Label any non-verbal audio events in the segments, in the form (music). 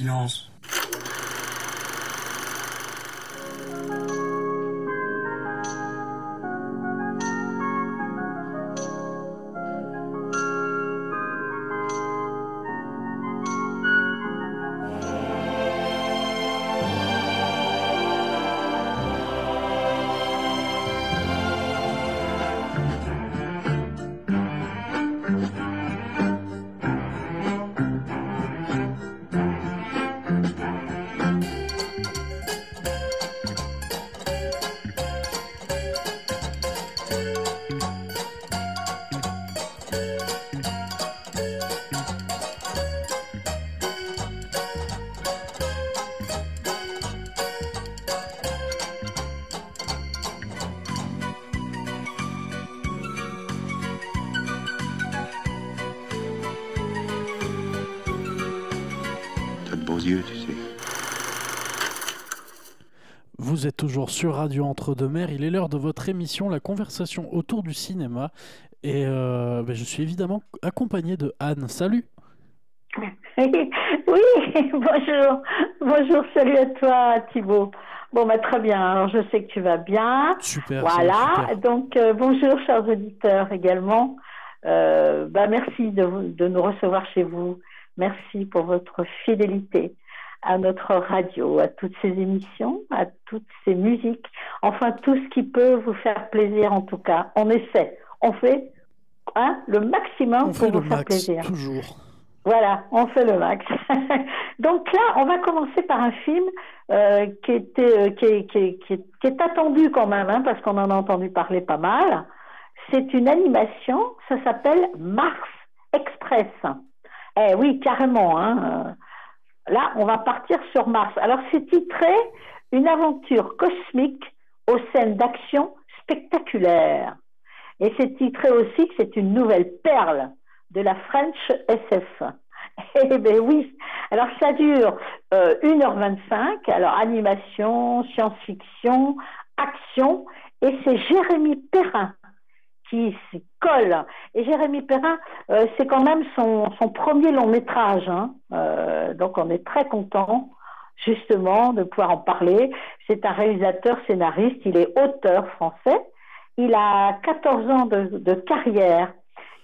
Silence. Vous êtes toujours sur Radio Entre-deux-Mers. Il est l'heure de votre émission, la conversation autour du cinéma. Et euh, ben, je suis évidemment accompagné de Anne. Salut (laughs) Oui, bonjour. Bonjour, salut à toi Thibaut. Bon, bah, très bien. Alors, je sais que tu vas bien. Super. Voilà. super. Donc, euh, bonjour, chers auditeurs également. Euh, bah, merci de nous recevoir chez vous. Merci pour votre fidélité à notre radio, à toutes ces émissions, à toutes ces musiques. Enfin, tout ce qui peut vous faire plaisir, en tout cas. On essaie. On fait hein, le maximum On pour fait vous le faire max, plaisir. toujours. Voilà, on fait le max. (laughs) Donc là, on va commencer par un film euh, qui, était, euh, qui, est, qui, qui qui est attendu quand même, hein, parce qu'on en a entendu parler pas mal. C'est une animation, ça s'appelle Mars Express. Eh oui, carrément. Hein. Euh, Là, on va partir sur Mars. Alors, c'est titré Une aventure cosmique aux scènes d'action spectaculaires. Et c'est titré aussi que c'est une nouvelle perle de la French SF. (laughs) Eh bien oui, alors ça dure euh, 1h25, alors animation, science-fiction, action, et c'est Jérémy Perrin qui s'y colle. Et Jérémy Perrin, euh, c'est quand même son, son premier long métrage, hein. Euh, donc on est très content justement de pouvoir en parler. C'est un réalisateur scénariste, il est auteur français, il a 14 ans de, de carrière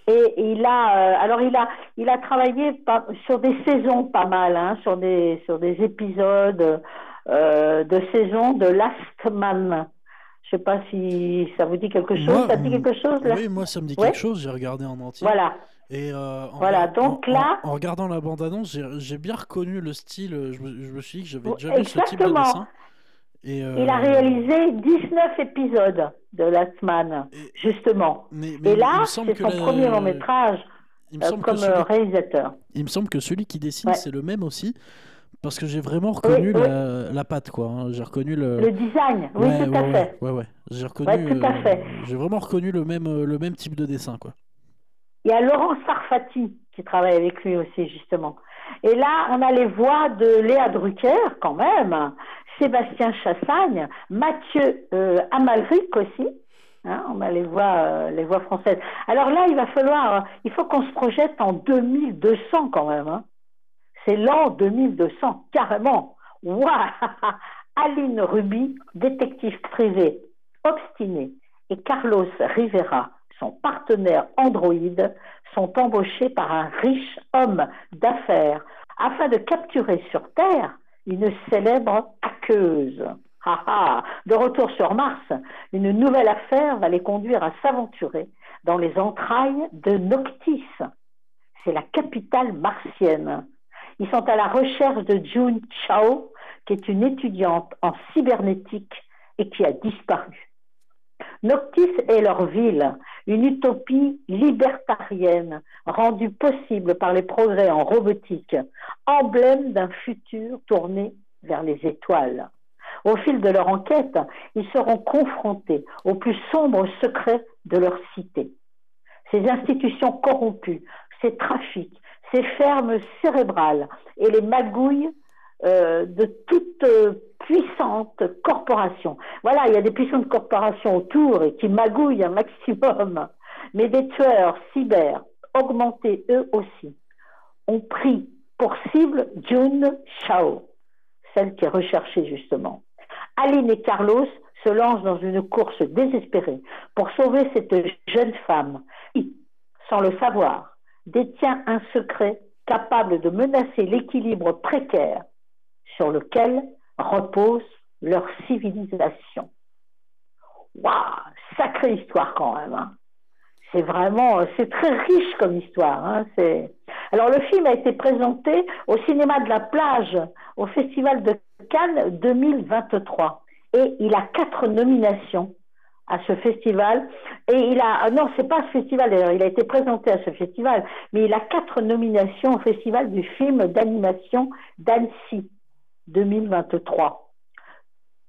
et il a euh, alors il a il a travaillé pas- sur des saisons pas mal hein, sur des sur des épisodes euh, de saison de Last Man. Je sais pas si ça vous dit quelque chose. Moi, ça dit quelque chose là Oui, moi ça me dit Ouais. quelque chose. J'ai regardé en entier. Voilà. Et euh, en Voilà, donc en- là- en, en regardant la bande-annonce, j'ai j'ai bien reconnu le style. euh, Je me, je me suis dit que j'avais déjà vu ce type de dessin. Et, Il a euh, réalisé 19 épisodes de Last Man, et- justement. mais- mais Et là, c'est son la- premier long métrage Il me, euh, que comme celui, euh, réalisateur. il me semble que celui qui dessine, Ouais. c'est le même aussi. Parce que j'ai vraiment reconnu oui. La, la patte, quoi. hein. J'ai reconnu le. Le design, oui, ouais, tout ouais, à fait. Ouais, ouais. J'ai reconnu. Tout à euh, fait. J'ai vraiment reconnu le même, euh, le même type de dessin, quoi. Il y a Laurent Sarfati qui travaille avec lui aussi, justement. Et là, on a les voix de Léa Drucker, quand même, Sébastien Chassagne, Mathieu euh, Amalric aussi. Hein, on a les voix, euh, les voix françaises. Alors là, il va falloir, il faut qu'on se projette en 2200 quand même. hein. C'est l'an 2200, carrément. Waouh Aline Ruby, détective privé, obstiné, et Carlos Rivera, son partenaire androïde, sont embauchés par un riche homme d'affaires afin de capturer sur Terre une célèbre hackeuse. Ah ah De retour sur Mars, une nouvelle affaire va les conduire à s'aventurer dans les entrailles de Noctis. C'est la capitale martienne. Ils sont à la recherche de June Chao, qui est une étudiante en cybernétique et qui a disparu. Noctis est leur ville, une utopie libertarienne rendue possible par les progrès en robotique, emblème d'un futur tourné vers les étoiles. Au fil de leur enquête, ils seront confrontés aux plus sombres secrets de leur cité. Ces institutions corrompues, ces trafics, ces fermes cérébrales et les magouilles euh, de toutes euh, puissantes corporations. Voilà, il y a des puissantes corporations autour et qui magouillent un maximum. Mais des tueurs cyber, augmentés eux aussi, ont pris pour cible June Chao, celle qui est recherchée justement. Aline et Carlos se lancent dans une course désespérée pour sauver cette jeune femme qui, sans le savoir, détient un secret capable de menacer l'équilibre précaire sur lequel repose leur civilisation. Waouh, sacrée histoire quand même. Hein. C'est vraiment, c'est très riche comme histoire. Hein. Alors le film a été présenté au cinéma de la plage au Festival de Cannes 2023 et il a quatre nominations à ce festival. Et il a, non, c'est pas ce festival d'ailleurs, il a été présenté à ce festival, mais il a quatre nominations au festival du film d'animation d'Annecy 2023.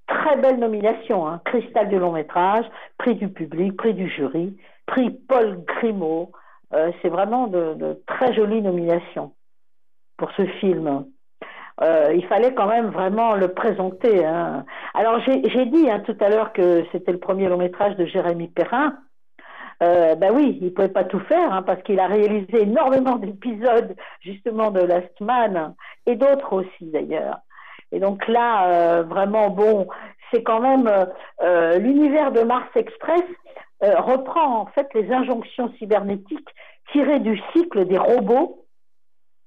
Très belle nomination, hein. cristal du long métrage, prix du public, prix du jury, prix Paul Grimaud. Euh, c'est vraiment de, très jolies nominations pour ce film. Euh, il fallait quand même vraiment le présenter. Hein. Alors j'ai dit hein, tout à l'heure que c'était le premier long métrage de Jérémy Perrin. Euh, ben oui, il pouvait pas tout faire hein, parce qu'il a réalisé énormément (laughs) d'épisodes justement de Last Man et d'autres aussi d'ailleurs. Et donc là, euh, vraiment bon, c'est quand même euh, l'univers de Mars Express reprend en fait les injonctions cybernétiques tirées du cycle des robots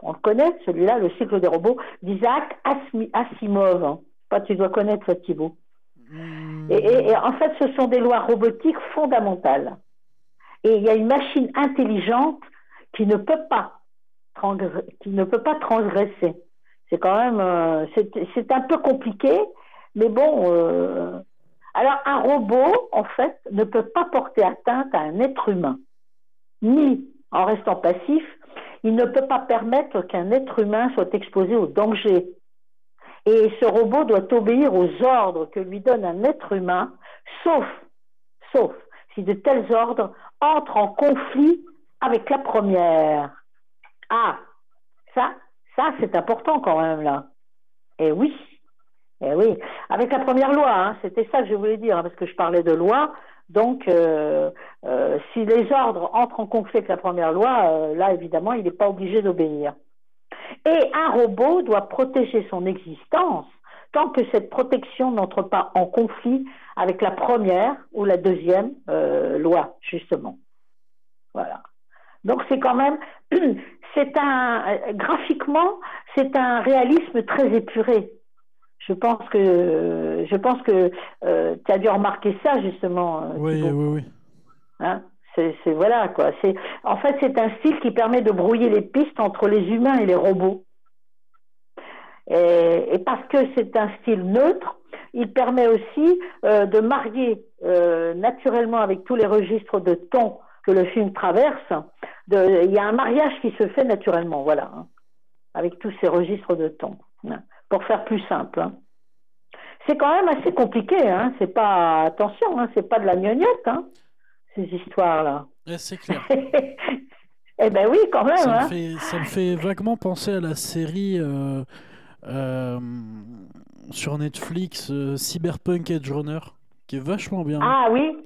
on le connaît, celui-là, le cycle des robots, d'Isaac Asimov. Pas, tu dois connaître ça, Thibault. Hmm. Et, en fait, ce sont des lois robotiques fondamentales. Et il y a une machine intelligente qui ne peut pas, qui ne peut pas transgresser. C'est quand même, euh, c'est un peu compliqué, mais bon. Euh, alors, un robot, en fait, ne peut pas porter atteinte à un être humain, ni en restant passif, il ne peut pas permettre qu'un être humain soit exposé au danger. Et ce robot doit obéir aux ordres que lui donne un être humain, sauf, sauf si de tels ordres entrent en conflit avec la première. Ah, ça, ça c'est important quand même là. Eh oui, eh oui, avec la première loi, hein, c'était ça que je voulais dire, hein, parce que je parlais de loi, donc, euh, euh, si les ordres entrent en conflit avec la première loi, euh, là, évidemment, il n'est pas obligé d'obéir. Et un robot doit protéger son existence tant que cette protection n'entre pas en conflit avec la première ou la deuxième loi, justement. Voilà. Donc c'est quand même, (clears throat) c'est un, graphiquement, c'est un réalisme très épuré je pense que je pense que euh, tu as dû remarquer ça justement. Euh, oui, oui, oui, hein c'est voilà quoi. C'est en fait c'est un style qui permet de brouiller les pistes entre les humains et les robots. Et, parce que c'est un style neutre, il permet aussi euh, de marier naturellement avec tous les registres de ton que le film traverse. De, il y a un mariage qui se fait naturellement, voilà, hein, avec tous ces registres de ton. Hein pour faire plus simple. Hein. C'est quand même assez compliqué, hein. C'est pas attention, c'est pas de la gnognotte, ces histoires-là. c'est clair. (laughs) eh ben oui, quand même. Ça, me fait, ça, me fait, vaguement penser à la série euh, euh, sur Netflix euh, Cyberpunk Edge Runner, qui est vachement bien. Ah oui.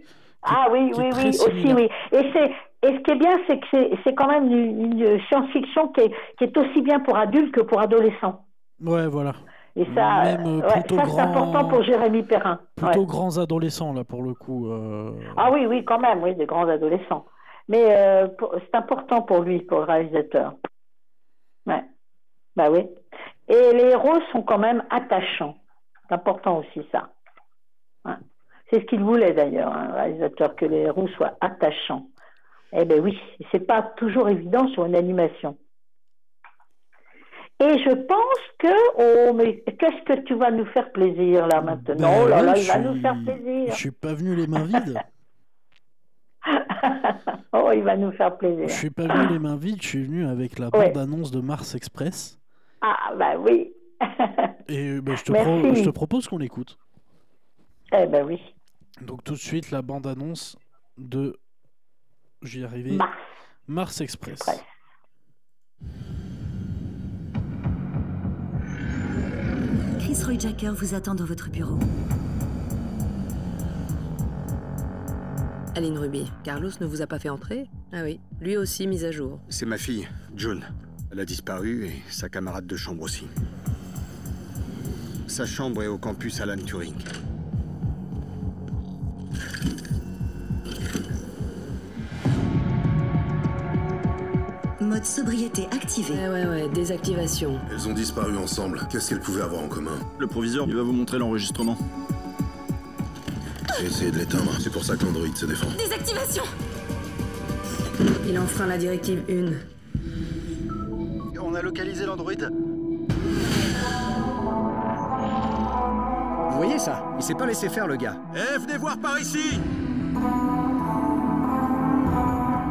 ah oui, oui, oui, aussi oui. Et c'est et ce qui est bien, c'est que c'est quand même une, science-fiction qui est, qui est aussi bien pour adultes que pour adolescents. Ouais, voilà. Et ça, euh, c'est important pour Jérémy Perrin. Plutôt grands adolescents, là, pour le coup. Euh. Ah oui, oui, quand même, oui, des grands adolescents. Mais euh, c'est important pour lui, pour le réalisateur. Ouais. Bah oui. Et les héros sont quand même attachants. C'est important aussi, ça. C'est ce qu'il voulait, d'ailleurs, un hein, réalisateur, que les héros soient attachants. Eh ben oui, c'est pas toujours évident sur une animation. Et je pense que, oh, mais qu'est-ce que tu vas nous faire plaisir là maintenant? Ben Oh là là, il va nous faire plaisir. Je suis pas venu les mains vides. (laughs) oh, il va nous faire plaisir. Je suis pas venu les mains vides, je suis venu avec la bande-annonce de Mars Express. Ah, bah oui. Et ben, je, te je, te propose qu'on l'écoute. Eh ben oui. Donc tout de suite, la bande-annonce de. J'y arrivé. Mars. Mars Express. Roy Jacker vous attend dans votre bureau. Aline Ruby, Carlos ne vous a pas fait entrer? Ah oui, lui aussi mise à jour. C'est ma fille, June. Elle a disparu et sa camarade de chambre aussi. Sa chambre est au campus Alan Turing. Mode sobriété activé. Ouais, ouais, ouais, désactivation. Elles ont disparu ensemble. Qu'est-ce qu'elles pouvaient avoir en commun? Le proviseur, il va vous montrer l'enregistrement. J'ai essayé de l'éteindre. C'est pour ça que l'android se défend. Désactivation Il enfreint la directive 1. On a localisé l'android. Vous voyez ça? Il s'est pas laissé faire le gars. Eh, venez voir par ici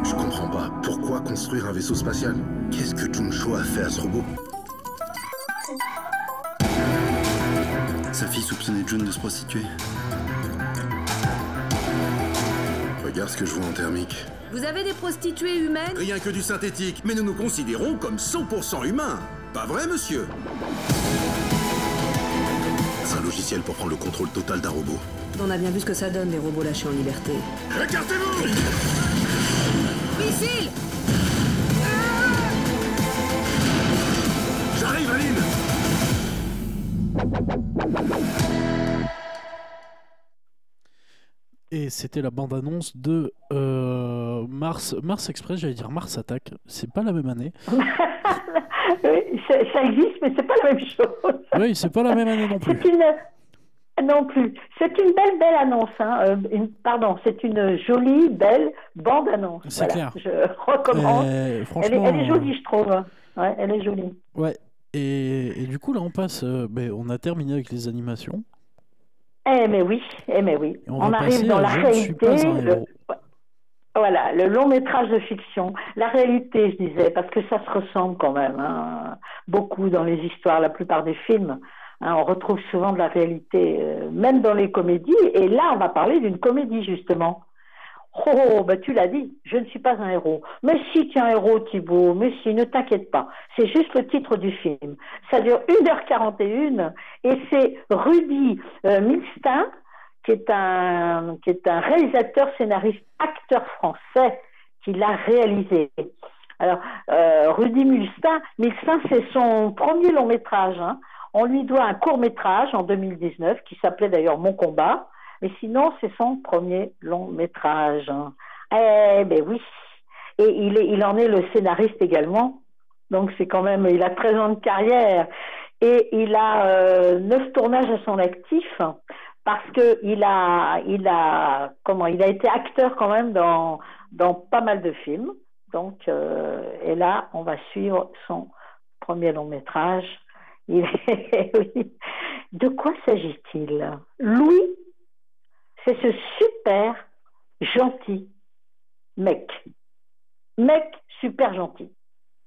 Je comprends pas. Pourquoi construire un vaisseau spatial? Qu'est-ce que Juncho a fait à ce robot? Sa fille soupçonnait June de se prostituer. Regarde ce que je vois en thermique. Vous avez des prostituées humaines? Rien que du synthétique, mais nous nous considérons comme 100% humains. Pas vrai, monsieur? C'est un logiciel pour prendre le contrôle total d'un robot. On a bien vu ce que ça donne, les robots lâchés en liberté. Écartez-vous Missile J'arrive, Aline Et c'était la bande-annonce de euh, Mars, Mars Express, j'allais dire Mars Attack. C'est pas la même année. (laughs) Ça ça existe, mais c'est pas la même chose. Oui, c'est pas la même année non plus. C'est une non plus. C'est une belle belle annonce. Hein. euh, une- pardon, c'est une jolie belle bande annonce. C'est clair. Je recommande. Euh, Elle est, franchement, elle est jolie, je trouve. Ouais, elle est jolie. Ouais. Et, et du coup, là, on passe. ben, on a terminé avec les animations. Eh mais oui, eh mais oui. On arrive dans la réalité. le-. Voilà, le long métrage de fiction, la réalité, je disais, parce que ça se ressemble quand même, hein, beaucoup dans les histoires, la plupart des films. hein, on retrouve souvent de la réalité, euh, même dans les comédies. Et là, on va parler d'une comédie, justement. Oh, bah, tu l'as dit, je ne suis pas un héros. Mais si tu es un héros, Thibault, mais si, ne t'inquiète pas. C'est juste le titre du film. Ça dure 1h41 et c'est Rudy euh, Milstein, qui est un, qui est un réalisateur, scénariste, acteur français, qui l'a réalisé. Alors, euh, Rudy Milstein, Milstein c'est son premier long métrage. hein. On lui doit un court métrage en 2019 qui s'appelait d'ailleurs Mon combat. Mais sinon, c'est son premier long métrage. Eh ben oui. Et il, est, il en est le scénariste également. Donc c'est quand même, il a 13 ans de carrière et il a euh, 9 tournages à son actif parce que il a, il a, comment, il a été acteur quand même dans, dans pas mal de films. Donc, euh, et là, on va suivre son premier long métrage. (laughs) De quoi s'agit-il? Louis, c'est ce super gentil mec. Mec super gentil.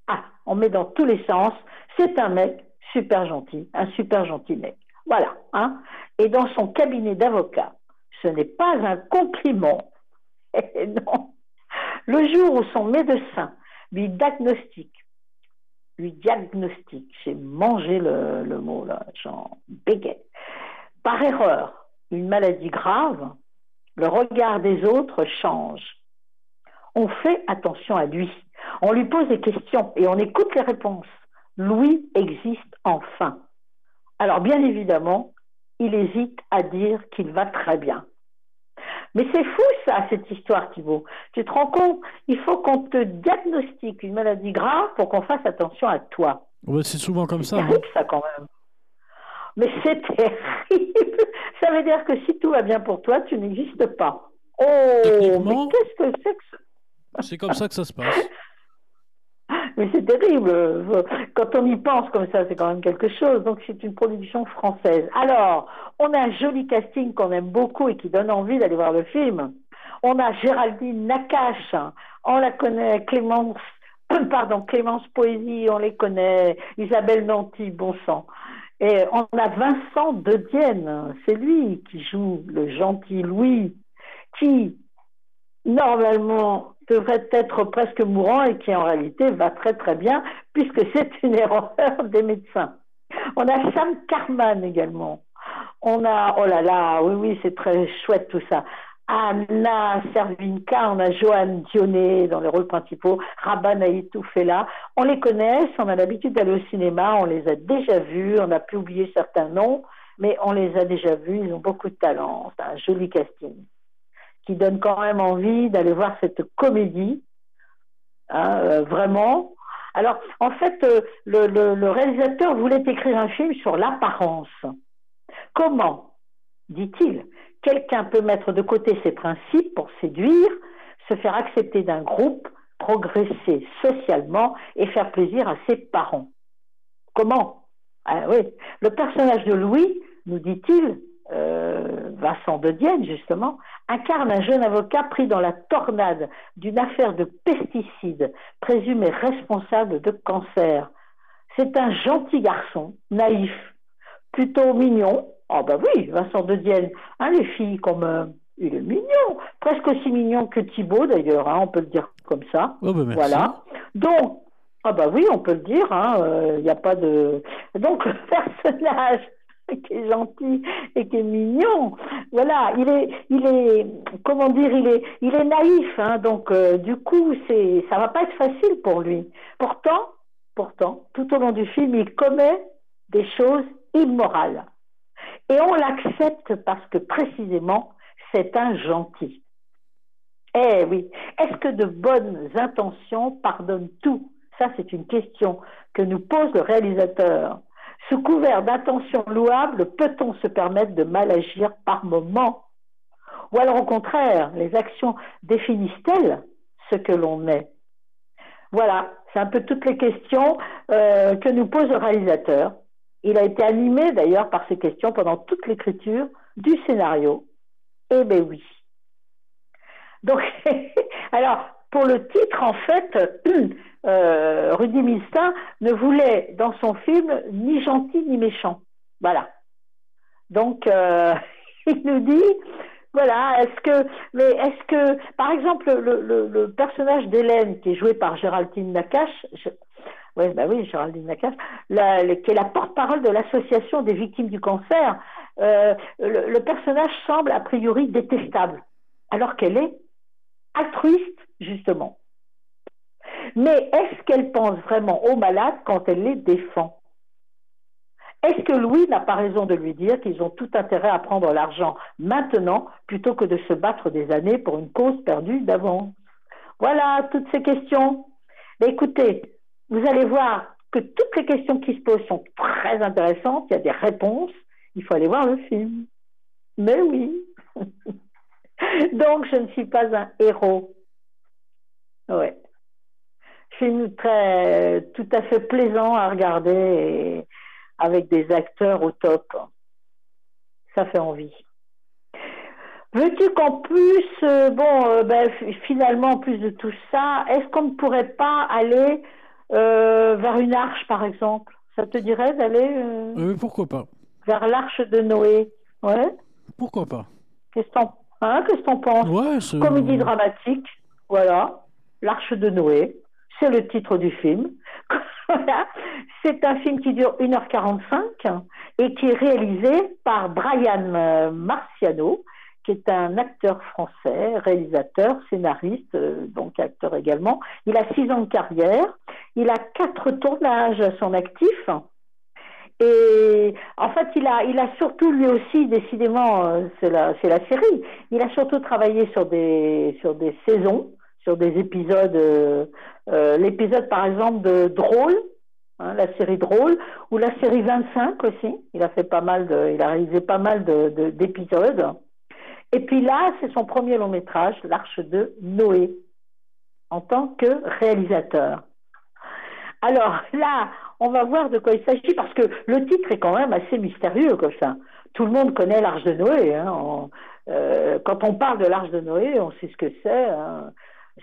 Ah, on met dans tous les sens. C'est un mec super gentil, un super gentil mec. Voilà. Hein Et dans son cabinet d'avocat, ce n'est pas un compliment. (laughs) Eh non. Le jour où son médecin lui diagnostique, lui diagnostique, j'ai mangé le, mot là, j'en bégaye, par erreur, une maladie grave, le regard des autres change. On fait attention à lui. On lui pose des questions et on écoute les réponses. Louis existe enfin. Alors bien évidemment, il hésite à dire qu'il va très bien. Mais c'est fou ça, cette histoire, Thibault. Tu te rends compte? Il faut qu'on te diagnostique une maladie grave pour qu'on fasse attention à toi. Ouais, c'est souvent comme ça. C'est hein. ça quand même. Mais c'est (laughs) terrible. Ça veut dire que si tout va bien pour toi, tu n'existes pas. Oh, mais qu'est-ce que c'est que ça (laughs) C'est comme ça que ça se passe. (laughs) Mais c'est terrible. Quand on y pense comme ça, c'est quand même quelque chose. Donc c'est une production française. Alors, on a un joli casting qu'on aime beaucoup et qui donne envie d'aller voir le film. On a Géraldine Nakache, on la connaît, Clémence, (clears throat) pardon, Clémence Poésie, on les connaît, Isabelle Nanty, bon sang. Et on a Vincent De Dienne, c'est lui qui joue le gentil Louis, qui normalement devrait être presque mourant et qui en réalité va très très bien puisque c'est une (laughs) erreur des médecins. On a Sam Carman également. On a, oh là là, oui, oui, c'est très chouette tout ça. Anna Servinka, on a Joanne Dionnet dans les rôles principaux, Raban là. On les connaît, on a l'habitude d'aller au cinéma, on les a déjà vus, on a pu oublier certains noms, mais on les a déjà vus, ils ont beaucoup de talent. C'est un joli casting qui donne quand même envie d'aller voir cette comédie, hein, euh, vraiment. Alors, en fait, euh, le réalisateur voulait écrire un film sur l'apparence. Comment, dit-il, quelqu'un peut mettre de côté ses principes pour séduire, se faire accepter d'un groupe, progresser socialement et faire plaisir à ses parents. Comment? Ah oui. Le personnage de Louis, nous dit-il, euh, Vincent de Dienne justement, incarne un jeune avocat pris dans la tornade d'une affaire de pesticides présumé responsable de cancer. C'est un gentil garçon, naïf, plutôt mignon, ah ben oui, Vincent de Dienne. Hein, les filles, comme euh, il est mignon, presque aussi mignon que Thibaut d'ailleurs, hein, on peut le dire comme ça. Oh ben voilà. Donc, ah bah oui, on peut le dire. Il hein, n'y euh, a pas de. (laughs) Donc le personnage (laughs) qui est gentil et qui est mignon, voilà, il est, il est, comment dire, il est, il est naïf. Hein, donc euh, du coup, c'est, ça va pas être facile pour lui. Pourtant, pourtant, tout au long du film, il commet des choses immorales. Et on l'accepte parce que précisément, c'est un gentil. Eh oui, est-ce que de bonnes intentions pardonnent tout? Ça, c'est une question que nous pose le réalisateur. Sous couvert d'intentions louables, peut-on se permettre de mal agir par moment Ou alors au contraire, les actions définissent-elles ce que l'on est? Voilà, c'est un peu toutes les questions euh, que nous pose le réalisateur. Il a été animé d'ailleurs par ces questions pendant toute l'écriture du scénario. Eh bien oui. Donc, (laughs) alors, pour le titre, en fait, (clears throat) euh, Rudy Milstein ne voulait dans son film ni gentil ni méchant. Voilà. Donc, euh, (laughs) il nous dit, voilà, est-ce que, mais est-ce que, par exemple, le, personnage d'Hélène, qui est joué par Géraldine Nakache, oui, bah oui, Géraldine qui est la porte-parole de l'association des victimes du cancer, euh, le, personnage semble a priori détestable, alors qu'elle est altruiste, justement. Mais est-ce qu'elle pense vraiment aux malades quand elle les défend? Est-ce que Louis n'a pas raison de lui dire qu'ils ont tout intérêt à prendre l'argent maintenant plutôt que de se battre des années pour une cause perdue d'avance? Voilà toutes ces questions. Mais écoutez, vous allez voir que toutes les questions qui se posent sont très intéressantes, il y a des réponses, il faut aller voir le film. Mais oui. (laughs) Donc je ne suis pas un héros. Ouais. Film très tout à fait plaisant à regarder avec des acteurs au top. Ça fait envie. Veux-tu qu'en plus, euh, bon, euh, ben, finalement, en plus de tout ça, est-ce qu'on ne pourrait pas aller vers une arche, par exemple. Ça te dirait d'aller euh, euh, Pourquoi pas Vers l'arche de Noé. Ouais. Pourquoi pas Qu'est-ce que hein, t'en penses? Ouais, Comédie dramatique. Voilà. L'arche de Noé. C'est le titre du film. (laughs) voilà. C'est un film qui dure 1h45 et qui est réalisé par Brian Marciano qui est un acteur français, réalisateur, scénariste, euh, donc acteur également. Il a six ans de carrière, il a quatre tournages à son actif. Et en fait, il a, il a surtout lui aussi, décidément, euh, c'est la, la série. Il a surtout travaillé sur des, sur des saisons, sur des épisodes. Euh, l'épisode, par exemple, de Drôle, hein, la série Drôle, ou la série 25 aussi. Il a fait pas mal de, il a réalisé pas mal de, d'épisodes. Et puis là, c'est son premier long métrage, L'Arche de Noé, en tant que réalisateur. Alors là, on va voir de quoi il s'agit parce que le titre est quand même assez mystérieux comme ça. Tout le monde connaît l'Arche de Noé. Hein. Euh, quand on parle de l'Arche de Noé, on sait ce que c'est. Hein.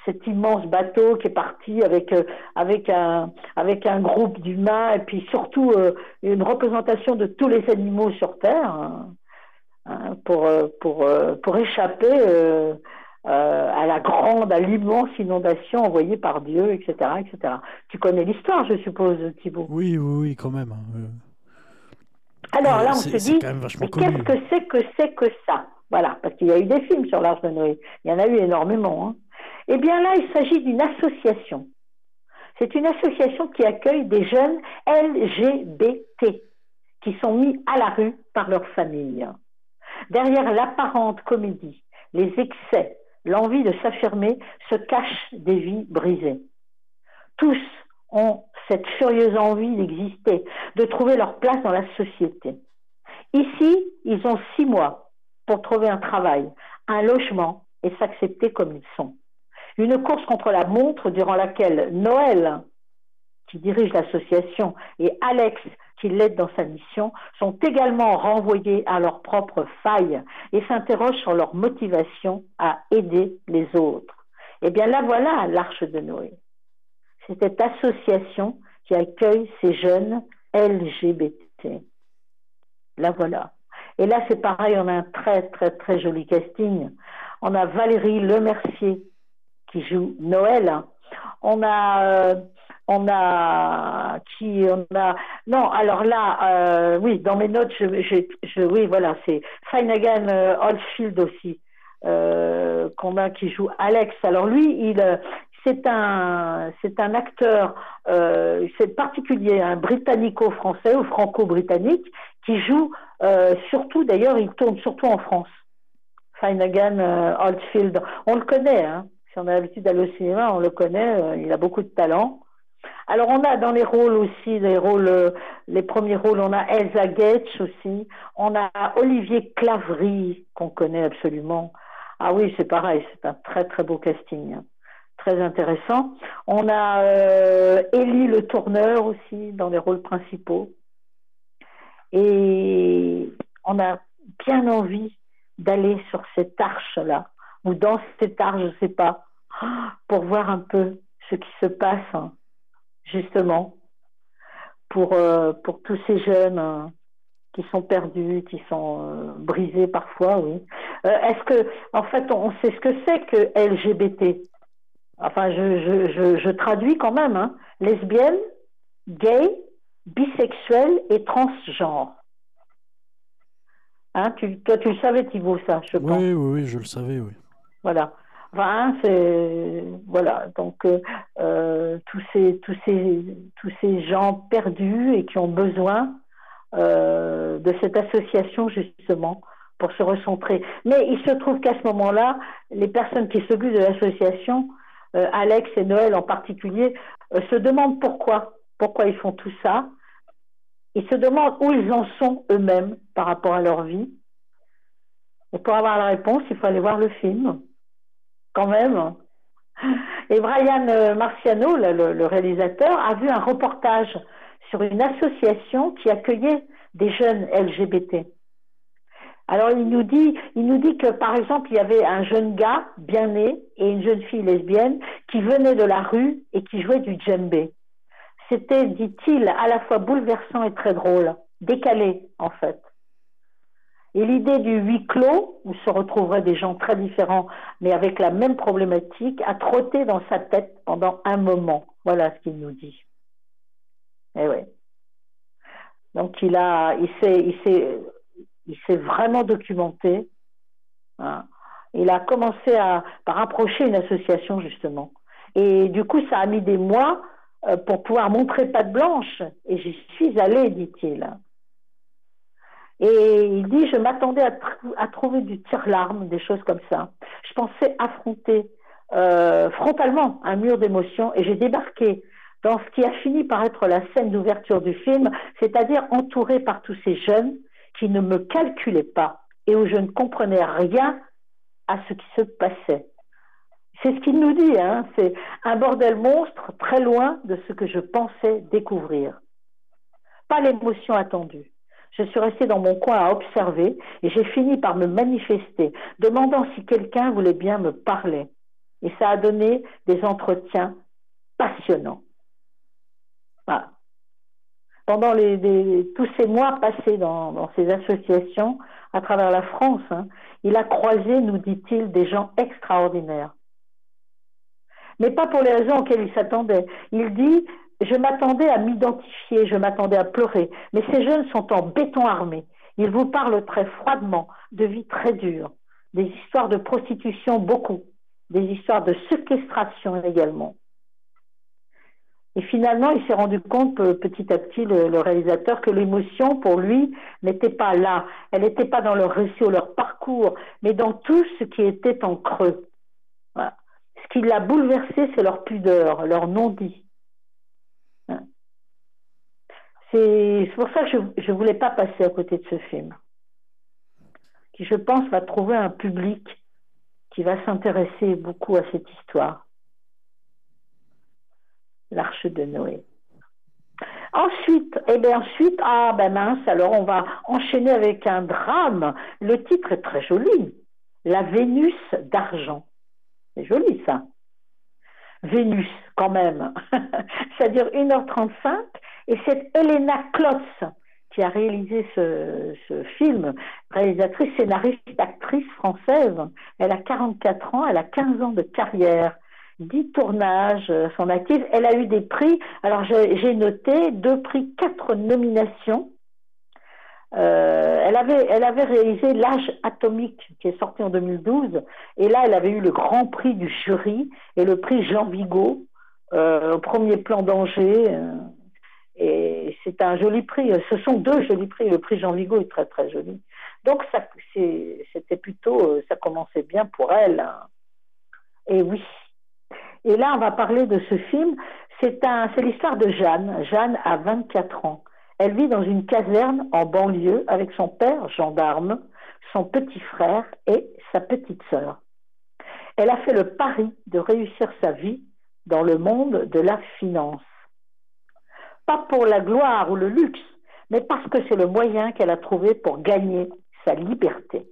Cet immense bateau qui est parti avec euh, avec un avec un groupe d'humains et puis surtout euh, une représentation de tous les animaux sur Terre. Hein. Hein, pour, euh, pour, euh, pour échapper euh, à la grande, à l'immense inondation envoyée par Dieu, etc. etc. Tu connais l'histoire, je suppose, Thibault? Oui, oui, oui, quand même. Hein, Alors là, on se dit, qu'est-ce que c'est que c'est que ça? Voilà, parce qu'il y a eu des films sur l'Arche de Noé. Il y en a eu énormément. hein. Eh bien là, il s'agit d'une association. C'est une association qui accueille des jeunes LGBT qui sont mis à la rue par leur famille. Derrière l'apparente comédie, les excès, l'envie de s'affirmer se cachent des vies brisées. Tous ont cette furieuse envie d'exister, de trouver leur place dans la société. Ici, ils ont six mois pour trouver un travail, un logement et s'accepter comme ils sont. Une course contre la montre durant laquelle Noël, qui dirige l'association, et Alex, qui l'aide dans sa mission, sont également renvoyés à leurs propres failles et s'interrogent sur leur motivation à aider les autres. Eh bien là voilà l'arche de Noé. C'est cette association qui accueille ces jeunes LGBT. Là voilà. Et là c'est pareil, on a un très très très joli casting. On a Valérie Lemercier qui joue Noël. On a euh, on a qui on a non alors là euh, oui dans mes notes je, je, je- oui voilà c'est Finnegan euh, Oldfield aussi euh, qui joue Alex. Alors lui il euh, c'est un c'est un acteur euh, c'est particulier un britannico-français ou franco-britannique qui joue euh, surtout d'ailleurs il tourne surtout en France. Finnegan euh, Oldfield. On le connaît hein. Si on a l'habitude d'aller au cinéma on le connaît euh, il a beaucoup de talent alors on a dans les rôles aussi, les rôles, euh, les premiers rôles, on a Elsa Getch aussi, on a Olivier Claverie qu'on connaît absolument. Ah oui, c'est pareil, c'est un très très beau casting, hein. très intéressant. On a euh, Élie Le Tourneur aussi dans les rôles principaux. Et on a bien envie d'aller sur cette arche-là, ou dans cette arche, je sais pas, (gasps) pour voir un peu ce qui se passe. hein justement, pour, euh, pour tous ces jeunes euh, qui sont perdus, qui sont euh, brisés parfois, oui. Est-ce que, en fait, on sait ce que c'est que LGBT Enfin, je, je, je, je traduis quand même, hein. lesbienne, gay, bisexuel et transgenre. Hein, tu, toi, tu le savais, Thibault, ça, je pense. Oui, oui, oui, je le savais, oui. Voilà. Enfin, hein, c'est voilà. Donc euh, euh, tous ces tous ces tous ces gens perdus et qui ont besoin euh, de cette association justement pour se recentrer. Mais il se trouve qu'à ce moment-là, les personnes qui s'occupent de l'association, Alex et Noël en particulier, se demandent pourquoi, pourquoi ils font tout ça. Ils se demandent où ils en sont eux-mêmes par rapport à leur vie. Et pour avoir la réponse, il faut aller voir le film quand même. Et Brian euh, Marciano, le, le- réalisateur, a vu un reportage sur une association qui accueillait des jeunes LGBT. Alors il nous dit, il nous dit que par exemple il y avait un jeune gars bien né et une jeune fille lesbienne qui venaient de la rue et qui jouaient du djembé. C'était, dit-il, à la fois bouleversant et très drôle, décalé en fait. Et l'idée du huis clos, où se retrouveraient des gens très différents, mais avec la même problématique, a trotté dans sa tête pendant un moment. Voilà ce qu'il nous dit. Eh ouais. Donc il a, il s'est, il s'est, il s'est vraiment documenté. hein. Il a commencé à par approcher une association justement. Et du coup, ça a mis des mois euh, pour pouvoir montrer patte blanche. Et j'y suis allée, dit-il. Et il dit, je m'attendais à, tr- à trouver du tire-larme, des choses comme ça. Je pensais affronter euh, frontalement un mur d'émotions et j'ai débarqué dans ce qui a fini par être la scène d'ouverture du film, c'est-à-dire entouré par tous ces jeunes qui ne me calculaient pas et où je ne comprenais rien à ce qui se passait. C'est ce qu'il nous dit, hein, c'est un bordel monstre très loin de ce que je pensais découvrir. Pas l'émotion attendue. Je suis restée dans mon coin à observer et j'ai fini par me manifester, demandant si quelqu'un voulait bien me parler. Et ça a donné des entretiens passionnants. Pendant tous ces mois passés dans, dans ces associations à travers la France, hein, il a croisé, nous dit-il, des gens extraordinaires. Mais pas pour les raisons auxquelles il s'attendait. Il dit Je m'attendais à m'identifier, je m'attendais à pleurer. Mais ces jeunes sont en béton armé. Ils vous parlent très froidement de vie très dure, des histoires de prostitution beaucoup, des histoires de séquestration également. Et finalement, il s'est rendu compte petit à petit, le, réalisateur, que l'émotion pour lui n'était pas là. Elle n'était pas dans leur récit ou leur parcours, mais dans tout ce qui était en creux. Ce qui l'a bouleversé, c'est leur pudeur, leur non-dit. Hein. C'est pour ça que je ne voulais pas passer à côté de ce film, qui, je pense, va trouver un public qui va s'intéresser beaucoup à cette histoire l'arche de Noé. Ensuite, eh bien ensuite, ah ben mince, alors on va enchaîner avec un drame. Le titre est très joli. La Vénus d'argent. C'est joli ça. Vénus, quand même. (laughs) C'est-à-dire 1h35. Et c'est Elena Klotz qui a réalisé ce, ce, film, réalisatrice, scénariste, actrice française. Elle a 44 ans, elle a 15 ans de carrière dix tournages euh, son actif. Elle a eu des prix. Alors j'ai noté deux prix, quatre nominations. Euh, elle, avait, elle avait réalisé L'âge atomique qui est sorti en 2012 et là elle avait eu le grand prix du jury et le prix Jean Vigo euh, au premier plan d'Angers et c'est un joli prix. Ce sont deux jolis prix. Le prix Jean Vigo est très très joli. Donc ça c'était plutôt ça commençait bien pour elle. Hein. Et oui, et là, on va parler de ce film. C'est l'histoire de Jeanne. Jeanne a 24 ans. Elle vit dans une caserne en banlieue avec son père, gendarme, son petit frère et sa petite sœur. Elle a fait le pari de réussir sa vie dans le monde de la finance. Pas pour la gloire ou le luxe, mais parce que c'est le moyen qu'elle a trouvé pour gagner sa liberté.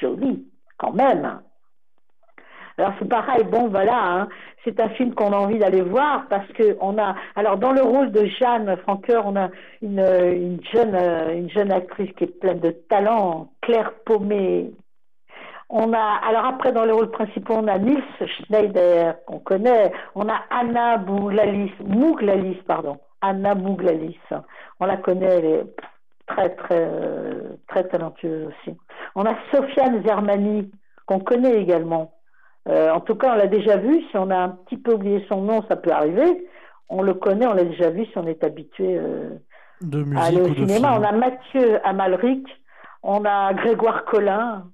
Joli, quand même. Alors c'est pareil, bon voilà, hein. c'est un film qu'on a envie d'aller voir parce que on a, alors dans le rôle de Jeanne Franqueur, on a une, une jeune une jeune actrice qui est pleine de talent, Claire Paumé. On a, alors après dans les rôles principaux, on a Nils Schneider qu'on connaît, on a Anna Mouglalis, Mouglalis pardon, Anna Mouglalis, on la connaît, elle est très très très talentueuse aussi. On a Sofiane Zermani qu'on connaît également. Euh, en tout cas, on l'a déjà vu. Si on a un petit peu oublié son nom, ça peut arriver. On le connaît, on l'a déjà vu si on est habitué euh, à aller au cinéma. On a Mathieu Amalric, on a Grégoire Collin,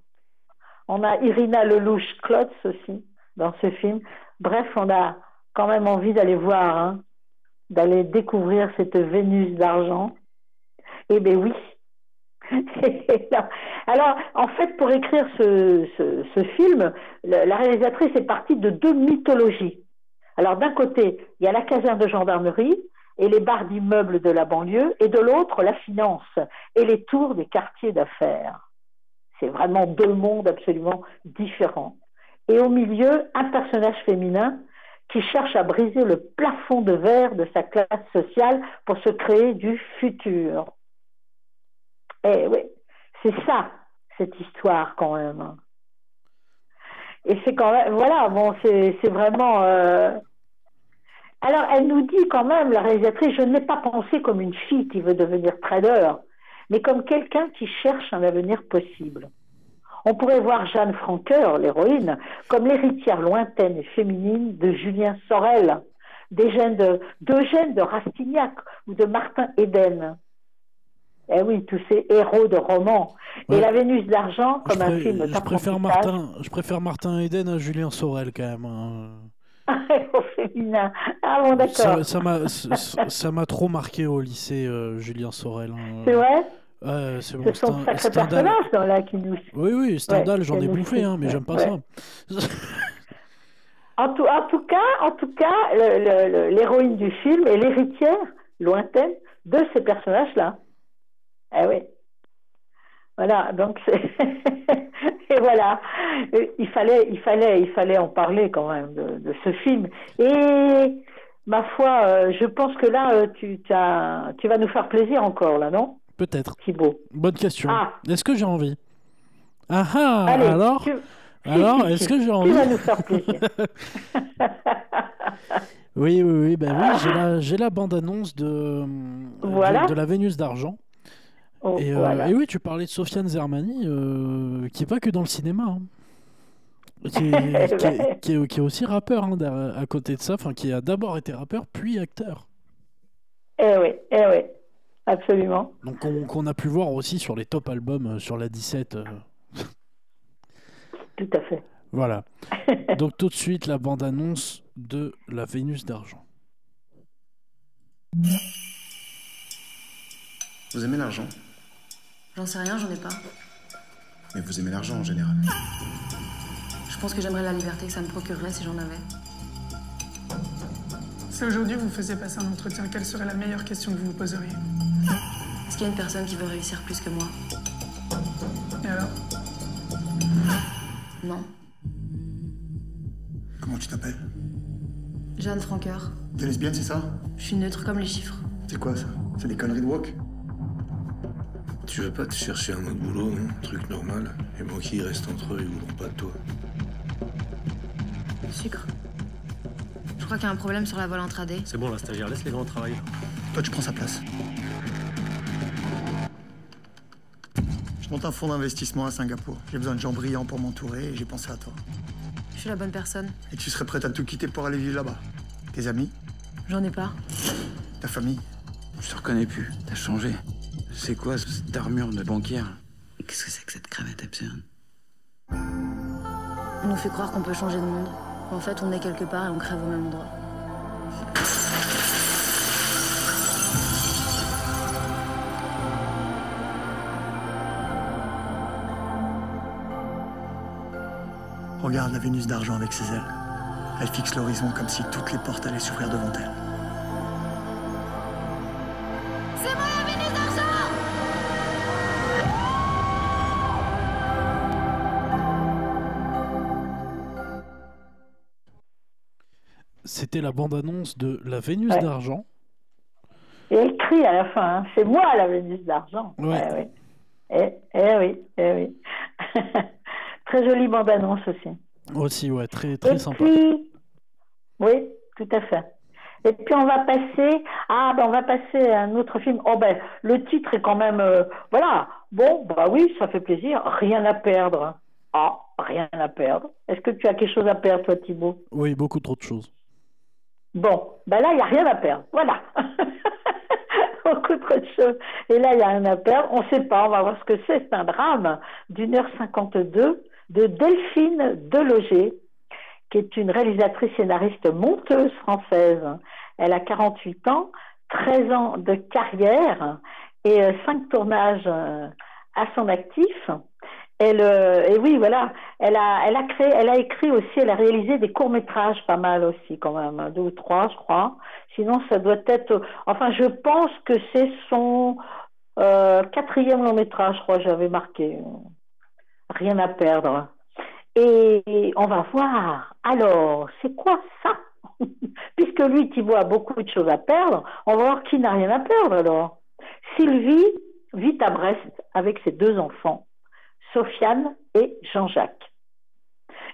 on a Irina Lelouch-Klotz aussi dans ce film. Bref, on a quand même envie d'aller voir, hein, d'aller découvrir cette Vénus d'argent. Eh bien oui, (laughs) Alors, en fait, pour écrire ce, film, la réalisatrice est partie de deux mythologies. Alors, d'un côté, il y a la caserne de gendarmerie et les bars d'immeubles de la banlieue, et de l'autre, la finance et les tours des quartiers d'affaires. C'est vraiment deux mondes absolument différents. Et au milieu, un personnage féminin qui cherche à briser le plafond de verre de sa classe sociale pour se créer du futur. Eh oui, c'est ça, cette histoire quand même. Et c'est quand même, voilà, bon, c'est vraiment. Euh, alors, elle nous dit quand même, la réalisatrice, je ne l'ai pas pensé comme une fille qui veut devenir trader, mais comme quelqu'un qui cherche un avenir possible. On pourrait voir Jeanne Franqueur, l'héroïne, comme l'héritière lointaine et féminine de Julien Sorel, d'Eugène de, de Rastignac ou de Martin Eden. Eh oui, tous ces héros de romans. Et La Vénus d'argent, comme un film je préfère Martin, Je préfère Martin Eden à Julien Sorel, quand même. Hein. (laughs) Au féminin. Ah bon, d'accord. Ça m'a trop marqué au lycée, euh, Julien Sorel. Hein. C'est vrai? Ouais, c'est bon. Ce sont sacrés personnages là qui nous. Oui, oui, Stendhal, j'en ai bouffé, hein, mais j'aime pas ça. en, tout, en tout cas, en tout cas, l'héroïne du film est l'héritière lointaine de ces personnages-là. Eh oui. Voilà, donc (laughs) et voilà, il fallait, il fallait, il fallait en parler quand même de, ce film. Et ma foi, euh, je pense que là, euh, tu, as, tu vas nous faire plaisir encore là, non? Peut-être. Thibaut. Bonne question. Ah. Est-ce que j'ai envie? Ah ah Alors, alors, (laughs) est-ce que j'ai envie? Tu vas nous faire plaisir. (laughs) (laughs) Oui, oui, oui, ben oui j'ai la, j'ai la bande-annonce de, Voilà. de, de la Vénus d'argent. Oh, Et, euh, voilà. et oui, tu parlais de Sofiane Zermani, euh, qui est pas que dans le cinéma. hein. Qui, est, qui, est, qui est- qui est aussi rappeur hein, derrière- à côté de ça, enfin qui a d'abord été rappeur puis acteur. Eh oui, eh oui, absolument. Donc on- qu'on a pu voir aussi sur les top albums euh, sur la 17. euh, Tout à fait. voilà. (laughs) Donc tout de suite la bande-annonce de la Vénus d'argent. Vous aimez l'argent? J'en sais rien, j'en ai pas. Mais vous aimez l'argent en général. Je pense que j'aimerais la liberté que ça me procurerait si j'en avais. Si aujourd'hui vous faisiez passer un entretien, quelle serait la meilleure question que vous vous poseriez? Qu'il y a une personne qui veut réussir plus que moi Et alors? Non. Comment tu t'appelles? Jeanne Franqueur. T'es lesbienne, c'est ça? Je suis neutre comme les chiffres. C'est quoi ça? C'est des conneries de wok Tu veux pas te chercher un autre boulot, non Truc normal? Et moi qui reste entre eux, ils voudront pas de toi. Sucre. Je crois qu'il y a un problème sur la voile intraday. C'est bon, la stagiaire, laisse les grands travailler. Toi, tu prends sa place. Je monte un fonds d'investissement à Singapour. J'ai besoin de gens brillants pour m'entourer et j'ai pensé à toi. Je suis la bonne personne. Et tu serais prête à tout quitter pour aller vivre là-bas Tes amis J'en ai pas. Ta famille Je te reconnais plus. T'as changé. C'est quoi cette armure de banquière Qu'est-ce que c'est que cette cravate absurde On nous fait croire qu'on peut changer de monde. En fait, on est quelque part et on crève au même endroit. Regarde la Vénus d'argent avec ses ailes. Elle fixe l'horizon comme si toutes les portes allaient s'ouvrir devant elle. C'est moi la Vénus d'argent C'était la bande-annonce de la Vénus Ouais. d'argent. Et elle crie à la fin, hein, c'est moi la Vénus d'argent. Ouais. Eh oui. Eh, eh oui, eh oui. (laughs) Très jolie bande-annonce aussi. Aussi, ouais, très, très Et sympa. puis, oui, tout à fait. Et puis on va passer, ah ben on va passer à un autre film. Oh ben le titre est quand même, euh, voilà. Bon, bah oui, ça fait plaisir. Rien à perdre. Ah, rien à perdre. Est-ce que tu as quelque chose à perdre, toi, Thibault Oui, beaucoup trop de choses. Bon, ben là, il n'y a rien à perdre. Voilà. (laughs) Beaucoup trop de choses. Et là, il y a rien à perdre. On ne sait pas, on va voir ce que c'est. C'est un drame d'une heure 52 de Delphine Deloger, qui est une réalisatrice scénariste monteuse française. Elle a 48 ans, 13 ans de carrière et 5 tournages euh, à son actif. Elle, euh, et oui, voilà, elle a, elle a créé, elle a écrit aussi, elle a réalisé des courts métrages, pas mal aussi quand même, deux ou trois, je crois. Sinon, ça doit être, enfin, je pense que c'est son euh, quatrième long métrage, je crois, j'avais marqué. Rien à perdre. Et on va voir. Alors, c'est quoi ça? (laughs) Puisque lui, Thibault a beaucoup de choses à perdre, on va voir qui n'a rien à perdre alors. Sylvie vit à Brest avec ses deux enfants. Sofiane et Jean-Jacques.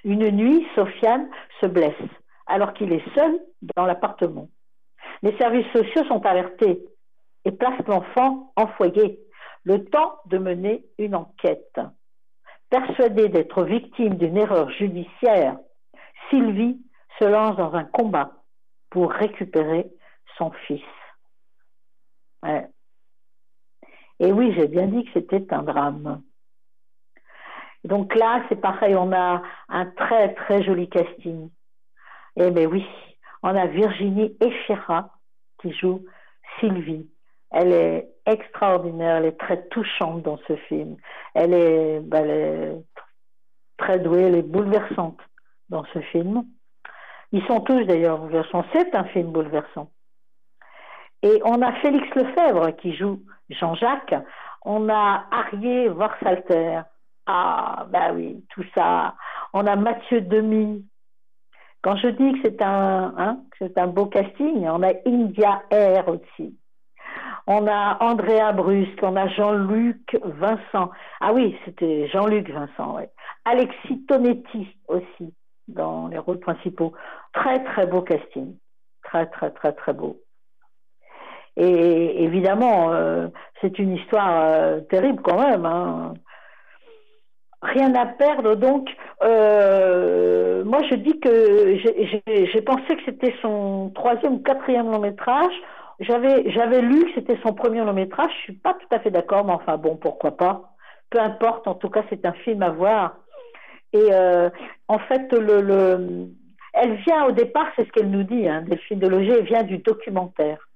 Une nuit, Sofiane se blesse alors qu'il est seul dans l'appartement. Les services sociaux sont alertés et placent l'enfant en foyer, le temps de mener une enquête. Persuadée d'être victime d'une erreur judiciaire, Sylvie se lance dans un combat pour récupérer son fils. Et oui, j'ai bien dit que c'était un drame. Donc là, c'est pareil, on a un très très joli casting. Eh bien oui, on a Virginie Efira qui joue Sylvie. Elle est extraordinaire, elle est très touchante dans ce film. Elle est, ben, elle est très douée, elle est bouleversante dans ce film. Ils sont tous d'ailleurs bouleversants. C'est un film bouleversant. Et on a Félix Lefebvre qui joue Jean-Jacques. On a Arié Vorsalter. Ah, bah oui, tout ça. On a Mathieu Demy. Quand je dis que c'est un, hein, c'est un beau casting, on a India Air aussi. On a Andrea Brusque, on a Jean-Luc Vincent. Ah oui, c'était Jean-Luc Vincent, ouais. Alexis Tonetti aussi dans les rôles principaux. Très très beau casting. très, très, très, très beau. Et évidemment, euh, c'est une histoire euh, terrible quand même. Hein. Rien à perdre. Donc, euh, moi, je dis que j'ai pensé que c'était son troisième ou quatrième long métrage. J'avais j'avais lu que c'était son premier long métrage. Je suis pas tout à fait d'accord, mais enfin bon, pourquoi pas. Peu importe. En tout cas, c'est un film à voir. Et en fait, le, le, elle vient au départ, c'est ce qu'elle nous dit, hein, Delphine Deloger, elle vient du documentaire.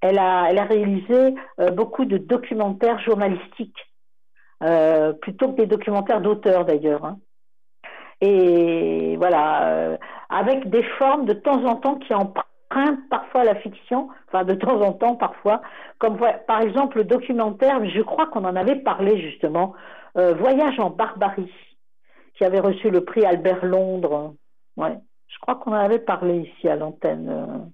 Elle a, elle a réalisé euh, beaucoup de documentaires journalistiques, euh, plutôt que des documentaires d'auteurs d'ailleurs. Hein. Et voilà, euh, avec des formes de temps en temps qui empruntent parfois la fiction, enfin de temps en temps parfois, comme par exemple le documentaire, je crois qu'on en avait parlé justement, Voyage en Barbarie, qui avait reçu le prix Albert Londres. Ouais, je crois qu'on en avait parlé ici à l'antenne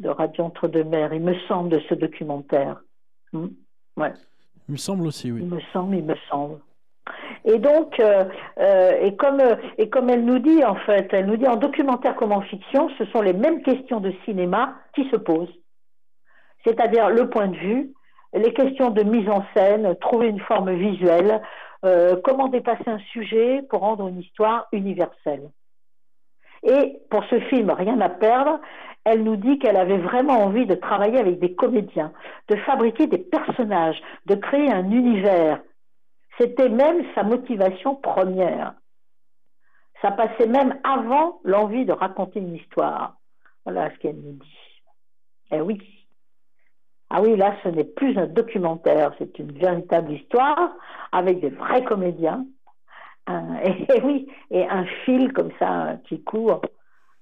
de Radio Entre-deux-Mers, il me semble, de ce documentaire. Hmm, ouais. Il me semble aussi, oui. Il me semble, il me semble. Et donc, euh, euh, et, comme, et comme elle nous dit, en fait, elle nous dit en documentaire comme en fiction, ce sont les mêmes questions de cinéma qui se posent. C'est-à-dire le point de vue, les questions de mise en scène, trouver une forme visuelle, euh, comment dépasser un sujet pour rendre une histoire universelle. Et pour ce film, Rien à perdre, elle nous dit qu'elle avait vraiment envie de travailler avec des comédiens, de fabriquer des personnages, de créer un univers. C'était même sa motivation première. Ça passait même avant l'envie de raconter une histoire. Voilà ce qu'elle nous dit. Eh oui. Ah oui, là, ce n'est plus un documentaire, c'est une véritable histoire avec des vrais comédiens. (laughs) et, et oui, et un fil comme ça qui court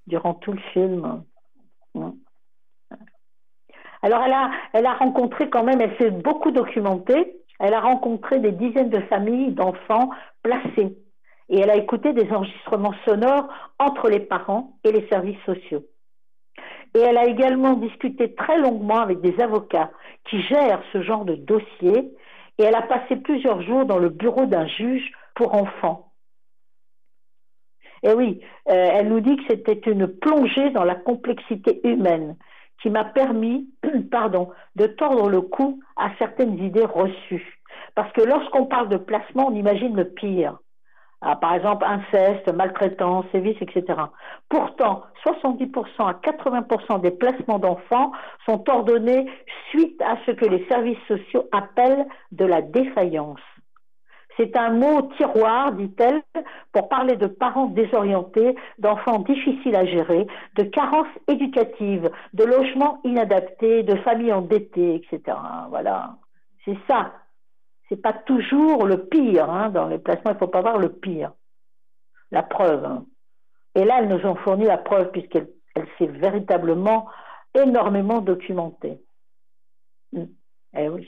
durant tout le film. Alors elle a, elle a rencontré quand même, elle s'est beaucoup documentée, elle a rencontré des dizaines de familles d'enfants placés et elle a écouté des enregistrements sonores entre les parents et les services sociaux. Et elle a également discuté très longuement avec des avocats qui gèrent ce genre de dossier et elle a passé plusieurs jours dans le bureau d'un juge pour enfants. Et oui, euh, elle nous dit que c'était une plongée dans la complexité humaine qui m'a permis, (clears throat) pardon, de tordre le cou à certaines idées reçues. Parce que lorsqu'on parle de placement, on imagine le pire. Ah, par exemple, inceste, maltraitance, sévices, etc. Pourtant, 70% à 80% des placements d'enfants sont ordonnés suite à ce que les services sociaux appellent de la défaillance. C'est un mot tiroir, dit-elle, pour parler de parents désorientés, d'enfants difficiles à gérer, de carences éducatives, de logements inadaptés, de familles endettées, etc. Voilà, c'est ça. C'est pas toujours le pire hein, dans les placements. Il faut pas voir le pire. La preuve. Hein. Et là, elles nous ont fourni la preuve puisqu'elle s'est véritablement énormément documentée. Hmm. Eh oui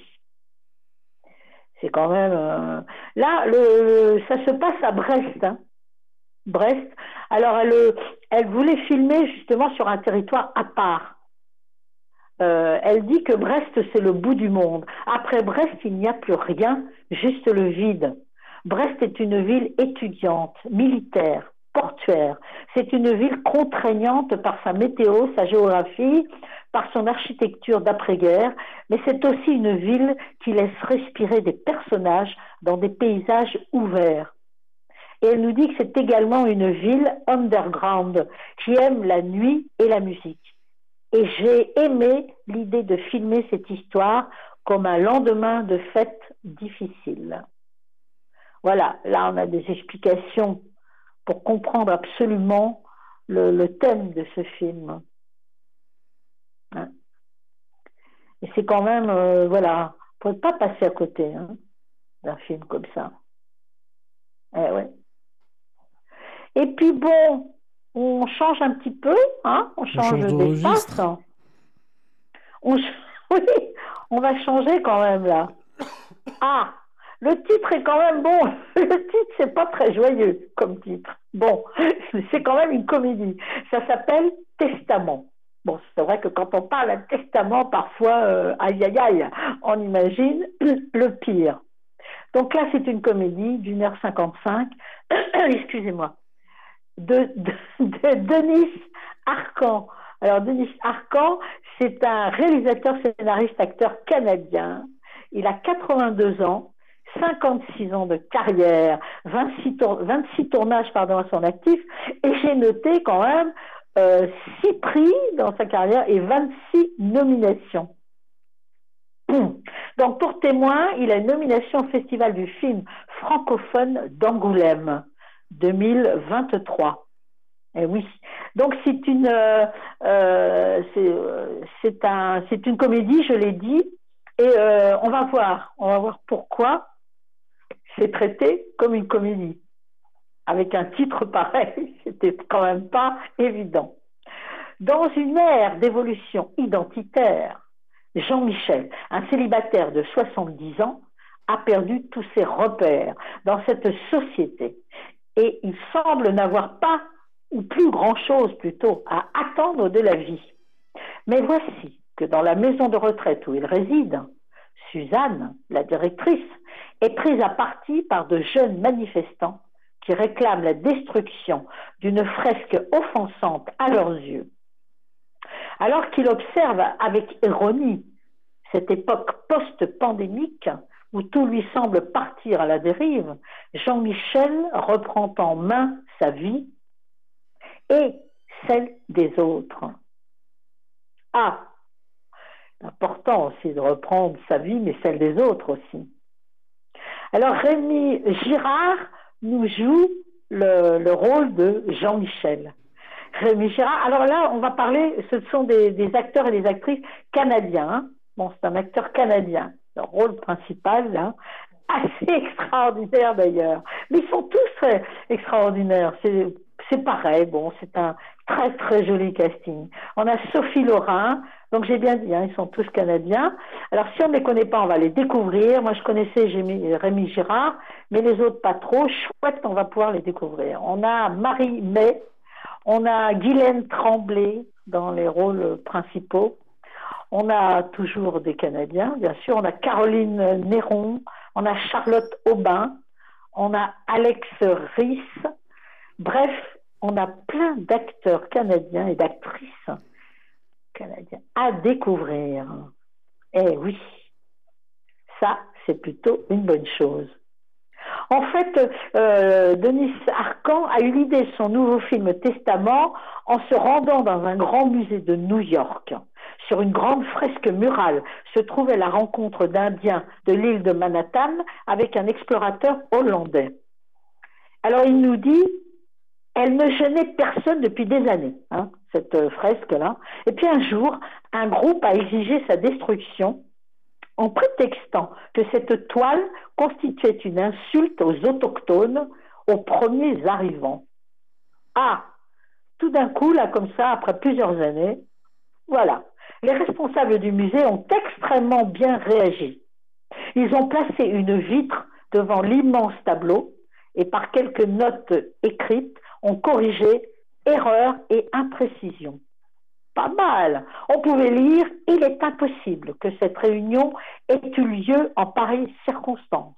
c'est quand même. Euh, là, le, ça se passe à Brest. Hein. Brest. Alors, elle, elle voulait filmer justement sur un territoire à part. Euh, elle dit que Brest, c'est le bout du monde. Après Brest, il n'y a plus rien, juste le vide. Brest est une ville étudiante, militaire, portuaire. C'est une ville contraignante par sa météo, sa géographie, par son architecture d'après-guerre, mais c'est aussi une ville qui laisse respirer des personnages dans des paysages ouverts. Et elle nous dit que c'est également une ville underground qui aime la nuit et la musique. Et j'ai aimé l'idée de filmer cette histoire comme un lendemain de fête difficile. Voilà, là on a des explications pour comprendre absolument le, thème de ce film. Hein. Et c'est quand même, euh, voilà, ne pas passer à côté hein, d'un film comme ça. Eh ouais. Et puis bon, on change un petit peu, hein, on change, d'espace. On, (laughs) oui, on va changer quand même là. Ah, le titre est quand même bon. (laughs) Le titre, c'est pas très joyeux comme titre. Bon, (laughs) c'est quand même une comédie. Ça s'appelle Testament. Bon, c'est vrai que quand on parle à testament, parfois, euh, aïe aïe aïe, on imagine (clears throat) le pire. Donc là, c'est une comédie d'une heure cinquante-cinq, (clears throat) excusez-moi, de, de, Denis Arcan Alors, Denis Arcan, c'est un réalisateur, scénariste, acteur canadien. Il a 82 ans, 56 ans de carrière, 26, 26 tournages pardon, à son actif, et j'ai noté quand même euh, 6 prix dans sa carrière et 26 nominations. (clears throat) Donc, pour témoin, il a une nomination au Festival du film francophone d'Angoulême 2023. Eh oui. Donc, c'est une, euh, euh, c'est un, c'est une comédie, je l'ai dit, et euh, on va voir, on va voir pourquoi c'est traité comme une comédie. Avec un titre (laughs) pareil, c'était quand même pas évident. Dans une ère d'évolution identitaire, Jean-Michel, un célibataire de 70 ans, a perdu tous ses repères dans cette société et il semble n'avoir pas, ou plus grand-chose plutôt, à attendre de la vie. Mais voici que dans la maison de retraite où il réside, Suzanne, la directrice, est prise à partie par de jeunes manifestants qui réclament la destruction d'une fresque offensante à leurs yeux. Alors qu'il observe avec ironie cette époque post-pandémique où tout lui semble partir à la dérive, Jean-Michel reprend en main sa vie et celle des autres. Ah, important aussi de reprendre sa vie, mais celle des autres aussi. Alors Rémi Girard nous joue le, rôle de Jean-Michel. Rémi alors là, on va parler, ce sont des, acteurs et des actrices canadiens. Hein. Bon, c'est un acteur canadien. Le rôle principal, là, assez (laughs) extraordinaire d'ailleurs. Mais ils sont tous extraordinaires. C'est pareil. Bon, c'est un très très joli casting. On a Sophie Laurin. Donc j'ai bien dit, hein, ils sont tous canadiens. Alors si on ne les connaît pas, on va les découvrir. Moi je connaissais Rémi Girard, mais les autres pas trop. Chouette, on va pouvoir les découvrir. On a Marie May, on a Guylaine Tremblay dans les rôles principaux. On a toujours des Canadiens, bien sûr. On a Caroline Néron, on a Charlotte Aubin, on a Alex Rhys. Bref, on a plein d'acteurs canadiens et d'actrices canadiens à découvrir. Eh oui, ça, c'est plutôt une bonne chose. En fait, euh, Denis Arcan a eu l'idée de son nouveau film Testament en se rendant dans un grand musée de New York. Sur une grande fresque murale se trouvait la rencontre d'Indiens de l'île de Manhattan avec un explorateur hollandais. Alors il nous dit, elle ne gênait personne depuis des années, hein, cette fresque-là. Et puis un jour, un groupe a exigé sa destruction en prétextant que cette toile constituait une insulte aux autochtones, aux premiers arrivants. Ah, tout d'un coup, là, comme ça, après plusieurs années, voilà, les responsables du musée ont extrêmement bien réagi. Ils ont placé une vitre devant l'immense tableau et par quelques notes écrites ont corrigé erreurs et imprécisions. Pas mal. On pouvait lire Il est impossible que cette réunion ait eu lieu en pareilles circonstances.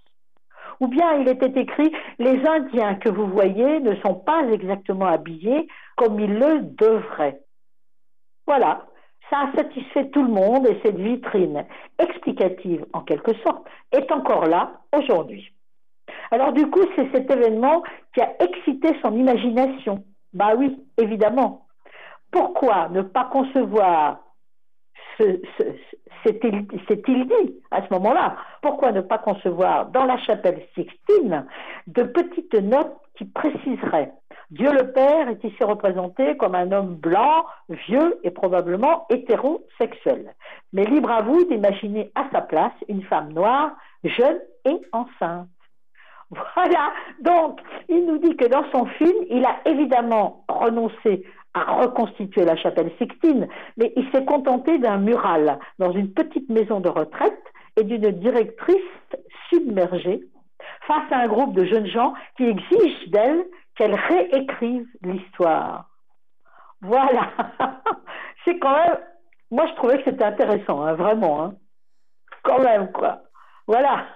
Ou bien il était écrit Les Indiens que vous voyez ne sont pas exactement habillés comme ils le devraient. Voilà. Ça a satisfait tout le monde et cette vitrine explicative, en quelque sorte, est encore là aujourd'hui. Alors du coup, c'est cet événement qui a excité son imagination. Bah oui, évidemment. Pourquoi ne pas concevoir s'est-il dit à ce moment-là? Pourquoi ne pas concevoir dans la chapelle Sixtine de petites notes qui préciseraient Dieu le Père est ici représenté comme un homme blanc, vieux et probablement hétérosexuel. Mais libre à vous d'imaginer à sa place une femme noire, jeune et enceinte. (laughs) Voilà, donc il nous dit que dans son film, il a évidemment renoncé à reconstituer la chapelle Sixtine, mais il s'est contenté d'un mural dans une petite maison de retraite et d'une directrice submergée face à un groupe de jeunes gens qui exigent d'elle qu'elle réécrive l'histoire. Voilà. (laughs) C'est quand même. Moi, je trouvais que c'était intéressant, hein, vraiment. Hein. Quand même, quoi. Voilà.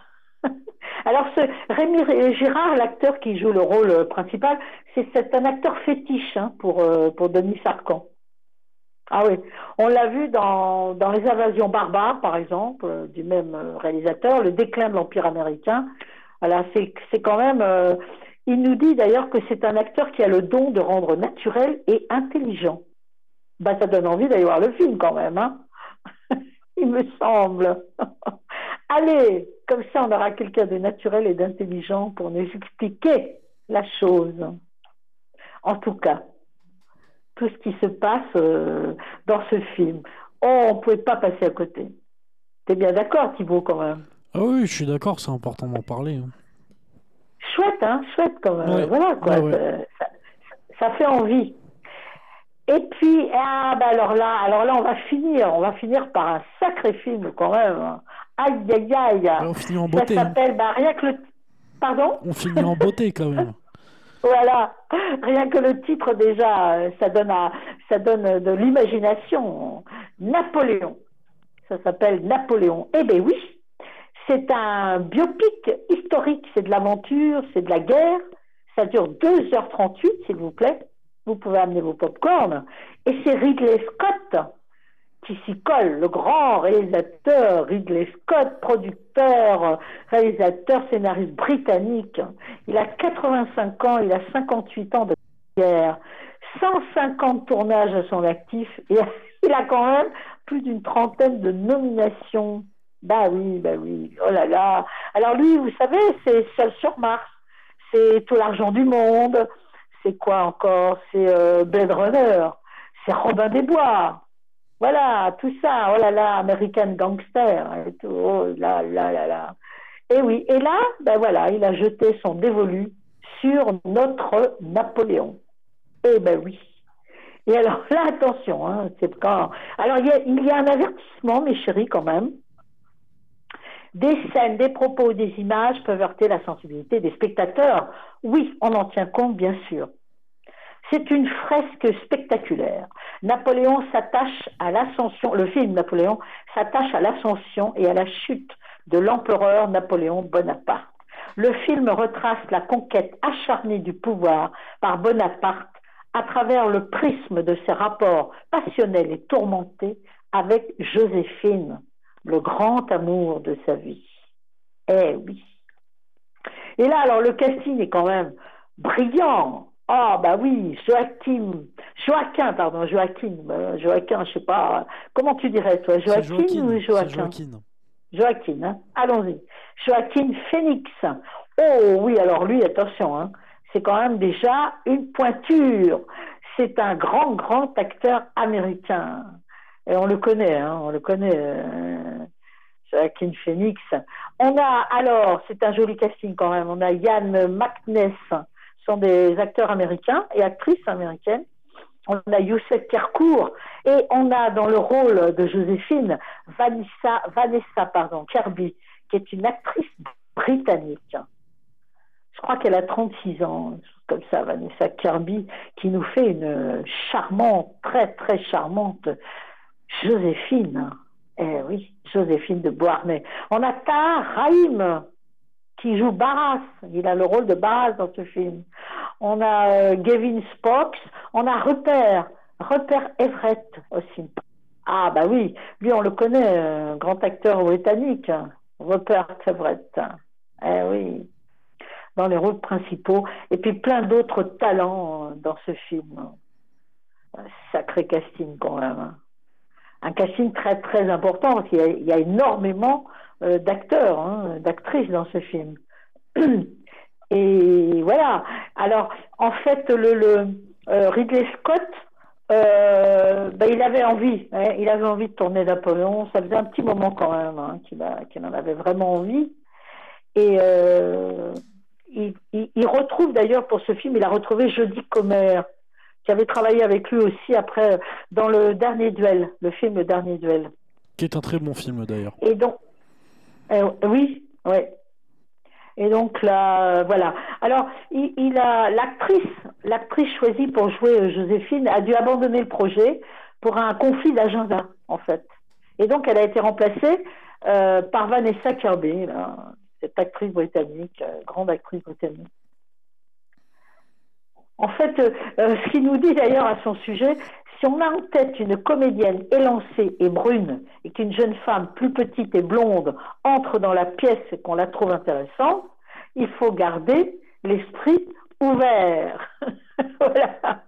(laughs) Alors, ce Rémi Girard, l'acteur qui joue le rôle principal, c'est un acteur fétiche hein, pour, euh, pour Denis Sarcan. Ah oui, on l'a vu dans, Les Invasions barbares, par exemple, euh, du même euh, réalisateur, Le déclin de l'Empire américain. C'est quand même. euh, il nous dit d'ailleurs que c'est un acteur qui a le don de rendre naturel et intelligent. Bah, ça donne envie d'aller voir le film quand même, hein (laughs) il me semble. (laughs) Allez, comme ça on aura quelqu'un de naturel et d'intelligent pour nous expliquer la chose. En tout cas, tout ce qui se passe euh, dans ce film. Oh, on ne pouvait pas passer à côté. T'es bien d'accord, Thibaut, quand même? Ah oui, je suis d'accord, c'est important d'en parler. hein. Chouette, hein Chouette, quand même. Ouais. Voilà, quoi. Ouais, ouais. Ça, fait envie. Et puis, ah, bah alors là, alors là, on va finir, on va finir par un sacré film, quand même. Aïe, aïe, aïe. on finit en Ça beauté, hein. s'appelle, bah, rien que le... Pardon? On finit en beauté quand même. (laughs) Voilà, rien que le titre déjà, euh, ça donne, à, ça donne de l'imagination. Napoléon, ça s'appelle Napoléon. Eh bien oui, c'est un biopic historique, c'est de l'aventure, c'est de la guerre. Ça dure 2h38, s'il vous plaît. Vous pouvez amener vos pop-corn. Et c'est Ridley Scott qui s'y colle, le grand réalisateur Ridley Scott, producteur, réalisateur, scénariste britannique. Il a 85 ans, il a 58 ans de carrière, 150 tournages à son actif et (laughs) il a quand même plus d'une trentaine de nominations. Bah oui, bah oui, oh là là. Alors lui, vous savez, c'est Seul sur Mars, c'est Tout l'argent du monde, c'est quoi encore? C'est euh, Blade Runner, c'est Robin des Bois. Voilà, tout ça, oh là là, American Gangster, oh là là là là. Et oui, et là, ben voilà, il a jeté son dévolu sur notre Napoléon. Eh ben oui. Et alors là, attention, hein, c'est quand. Alors il y, a, il y a un avertissement, mes chéris, quand même. Des scènes, des propos, des images peuvent heurter la sensibilité des spectateurs. Oui, on en tient compte, bien sûr. C'est une fresque spectaculaire. Napoléon s'attache à l'ascension, le film Napoléon s'attache à l'ascension et à la chute de l'empereur Napoléon Bonaparte. Le film retrace la conquête acharnée du pouvoir par Bonaparte à travers le prisme de ses rapports passionnels et tourmentés avec Joséphine, le grand amour de sa vie. Eh oui. Et là, alors, le casting est quand même brillant. Ah, bah oui, Joachim, Joaquin, pardon, Joaquin, euh, Joaquin, je sais pas, comment tu dirais, toi, Joaquin Joaquin, ou Joaquin Joaquin. Joaquin, hein. allons-y. Joaquin Phoenix. Oh oui, alors lui, attention, hein. c'est quand même déjà une pointure. C'est un grand, grand acteur américain. Et on le connaît, hein, on le connaît, euh, Joaquin Phoenix. On a, alors, c'est un joli casting quand même, on a Yann McNess, sont des acteurs américains et actrices américaines. On a Youssef Kerkour et on a dans le rôle de Joséphine Vanessa, Vanessa pardon, Kirby, qui est une actrice britannique. Je crois qu'elle a 36 ans, comme ça, Vanessa Kirby, qui nous fait une charmante, très très charmante Joséphine. Eh oui, Joséphine de Beauharnais. On a Tahar Rahim, qui joue Barras. Il a le rôle de Barras dans ce film. On a euh, Gavin Spox. On a Rupert, Rupert Everett aussi. Ah bah oui, lui on le connaît, euh, grand acteur britannique, Rupert Everett. Eh oui, dans les rôles principaux. Et puis plein d'autres talents euh, dans ce film. Un sacré casting quand même. hein. Un casting très très important parce qu'il y y a énormément euh, d'acteurs, hein, d'actrices dans ce film. (clears throat) Et voilà. Alors, en fait, le, le euh, Ridley Scott, euh, ben, il avait envie, hein, il avait envie de tourner Napoléon. Ça faisait un petit moment quand même hein, qu'il en avait vraiment envie. Et euh, il, il- il retrouve d'ailleurs pour ce film, il a retrouvé Jodie Comer, qui avait travaillé avec lui aussi après dans le dernier duel, le film Le dernier duel. Qui est un très bon film d'ailleurs. Et donc, euh, oui. Et donc là, euh, voilà. Alors, il, a l'actrice, l'actrice choisie pour jouer euh, Joséphine a dû abandonner le projet pour un conflit d'agenda, en fait. Et donc, elle a été remplacée euh, par Vanessa Kirby, cette actrice britannique, grande actrice britannique. En fait, ce qu'il nous dit d'ailleurs à son sujet, Si on a en tête une comédienne élancée et brune et qu'une jeune femme plus petite et blonde entre dans la pièce et qu'on la trouve intéressante, il faut garder l'esprit ouvert. (laughs) voilà.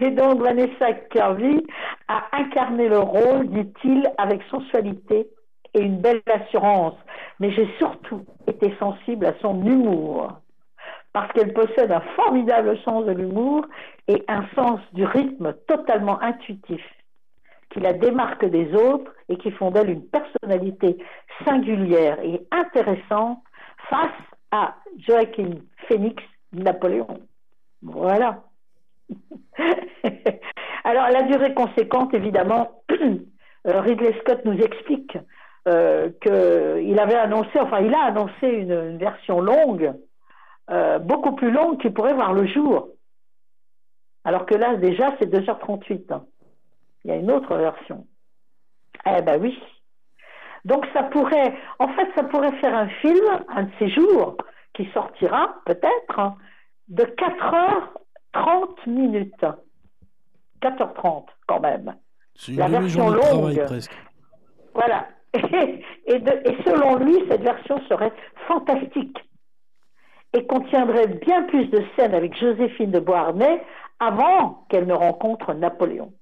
Et donc Vanessa Kirby a incarné le rôle, dit-il, avec sensualité et une belle assurance. Mais j'ai surtout été sensible à son humour, parce qu'elle possède un formidable sens de l'humour et un sens du rythme totalement intuitif, qui la démarque des autres et qui font d'elle une personnalité singulière et intéressante face à Joaquin Phoenix Napoléon. Voilà. (laughs) Alors, la durée conséquente, évidemment, (clears throat) euh, Ridley Scott nous explique euh, qu'il avait annoncé, enfin, il a annoncé une, version longue, euh, beaucoup plus longue, qui pourrait voir le jour. Alors que là, déjà, c'est 2h38. Hein. Il y a une autre version. Eh ben oui. Donc ça pourrait, en fait, ça pourrait faire un film, un de ces jours, qui sortira peut-être, de 4h30 minutes. 4h30 quand même. Une La version longue. presque. Voilà. (laughs) Et, de, et selon lui, cette version serait fantastique et contiendrait bien plus de scènes avec Joséphine de Beauharnais avant qu'elle ne rencontre Napoléon.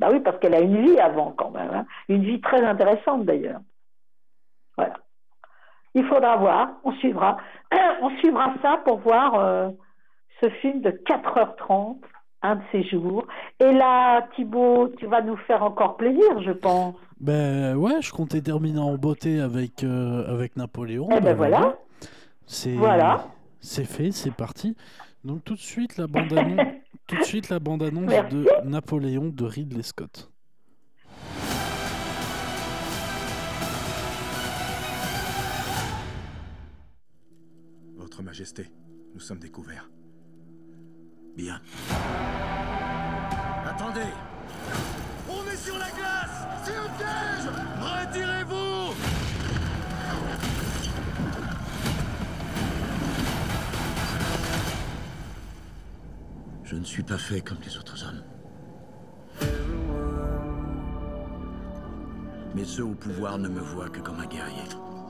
Bah oui, parce qu'elle a une vie avant quand même, hein. une vie très intéressante d'ailleurs. Voilà. Il faudra voir, on suivra. (clears throat) On suivra ça pour voir euh, ce film de 4h30, un de ces jours. Et là, Thibaut, tu vas nous faire encore plaisir, je pense. Ben ouais, je comptais terminer en beauté avec, euh, avec Napoléon. Eh ben, ben voilà. C'est voilà. C'est fait, c'est parti. Donc tout de suite la bande annonce, (laughs) tout de suite la bande annonce de Napoléon de Ridley Scott. Votre Majesté, nous sommes découverts. Bien. Attendez On est sur la glace C'est un piège Retirez-vous Je ne suis pas fait comme les autres hommes. Mais ceux au pouvoir ne me voient que comme un guerrier,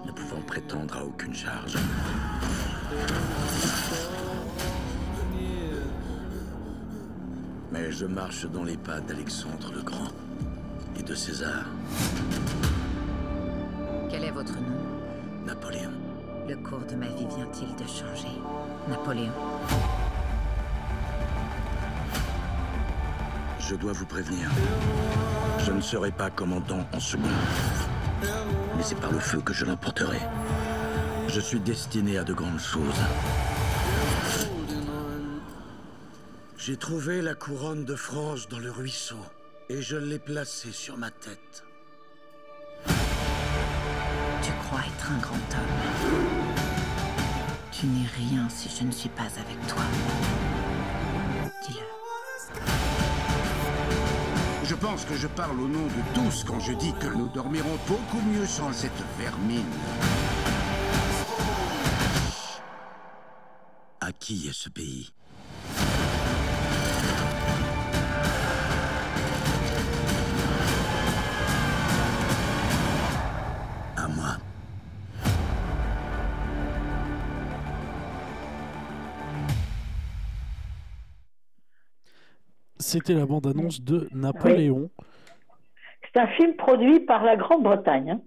ne pouvant prétendre à aucune charge. Mais je marche dans les pas d'Alexandre le Grand et de César. Quel est votre nom? Napoléon. Le cours de ma vie vient-il de changer? Napoléon. Je dois vous prévenir. Je ne serai pas commandant en second. Mais c'est par le feu que je l'emporterai. Je suis destiné à de grandes choses. J'ai trouvé la couronne de France dans le ruisseau et je l'ai placée sur ma tête. Tu crois être un grand homme. Tu n'es rien si je ne suis pas avec toi. Pense que je parle au nom de tous quand je dis que nous dormirons beaucoup mieux sans cette vermine. À qui est ce pays? C'était la bande-annonce de Napoléon. C'est un film produit par la Grande-Bretagne. Hein.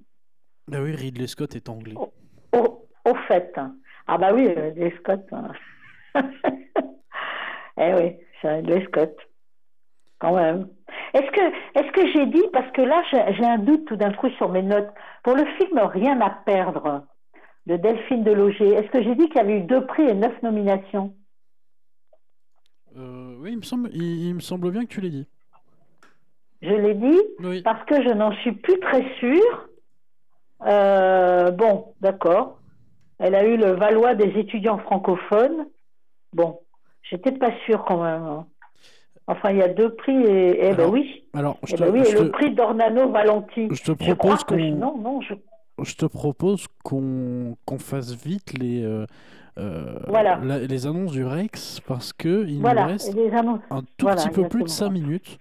Ah oui, Ridley Scott est anglais. Au, fait. Hein. Ah bah oui, Ridley Scott. Hein. (laughs) eh oui, c'est Ridley Scott. Quand même. Est-ce que, est que j'ai dit, parce que là j'ai un doute tout d'un coup sur mes notes, pour le film Rien à perdre de Delphine Deloger, est-ce que j'ai dit qu'il y avait eu deux prix et neuf nominations? Euh, oui, il me, semble, il, me semble bien que tu l'aies dit. Je l'ai dit parce que je n'en suis plus très sûre. Euh, bon, d'accord. Elle a eu le Valois des étudiants francophones. Bon, j'étais pas sûre quand même. Hein. Enfin, il y a deux prix et, eh ben oui. Alors, je eh ben oui, et le prix d'Ornano Valenti. Je te propose qu'on. Non, non, je... je te propose qu'on fasse vite les, euh, euh, voilà. les annonces du Rex parce que il nous reste un tout petit peu plus de 5 minutes.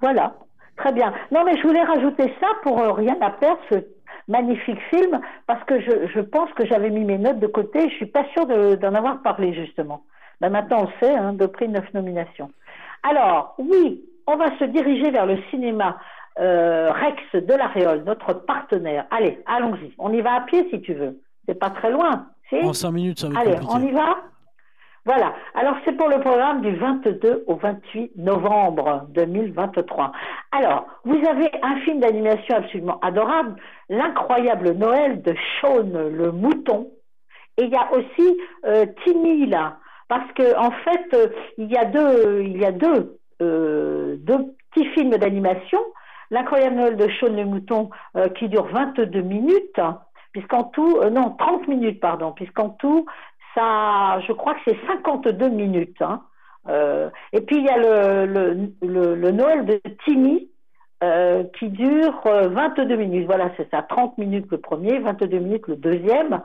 Voilà, très bien. Non, mais je voulais rajouter ça pour euh, rien à perdre, ce magnifique film, parce que je, je pense que j'avais mis mes notes de côté. Je suis pas sûre de- d'en avoir parlé, justement. Ben, maintenant, on sait, hein, deux prix, neuf nominations. Alors, oui, on va se diriger vers le cinéma euh, Rex de la Réole, notre partenaire. Allez, allons-y. On y va à pied si tu veux. C'est pas très loin. Si En 5 minutes, ça va être Allez, compliqué. on y va? Voilà. Alors, c'est pour le programme du 22 au 28 novembre 2023. Alors, vous avez un film d'animation absolument adorable, L'incroyable Noël de Sean le mouton. Et il y a aussi euh, Timmy là, parce que en fait, euh, il y a deux, il y a deux, euh, deux petits films d'animation. L'incroyable Noël de Sean le mouton qui dure 22 minutes, hein, puisqu'en tout, euh, non, 30 minutes, pardon, puisqu'en tout, ça, je crois que c'est 52 minutes. hein. Euh, et puis il y a le, le, le, Noël de Timmy euh, qui dure euh, 22 minutes. Voilà, c'est ça, 30 minutes le premier, 22 minutes le deuxième.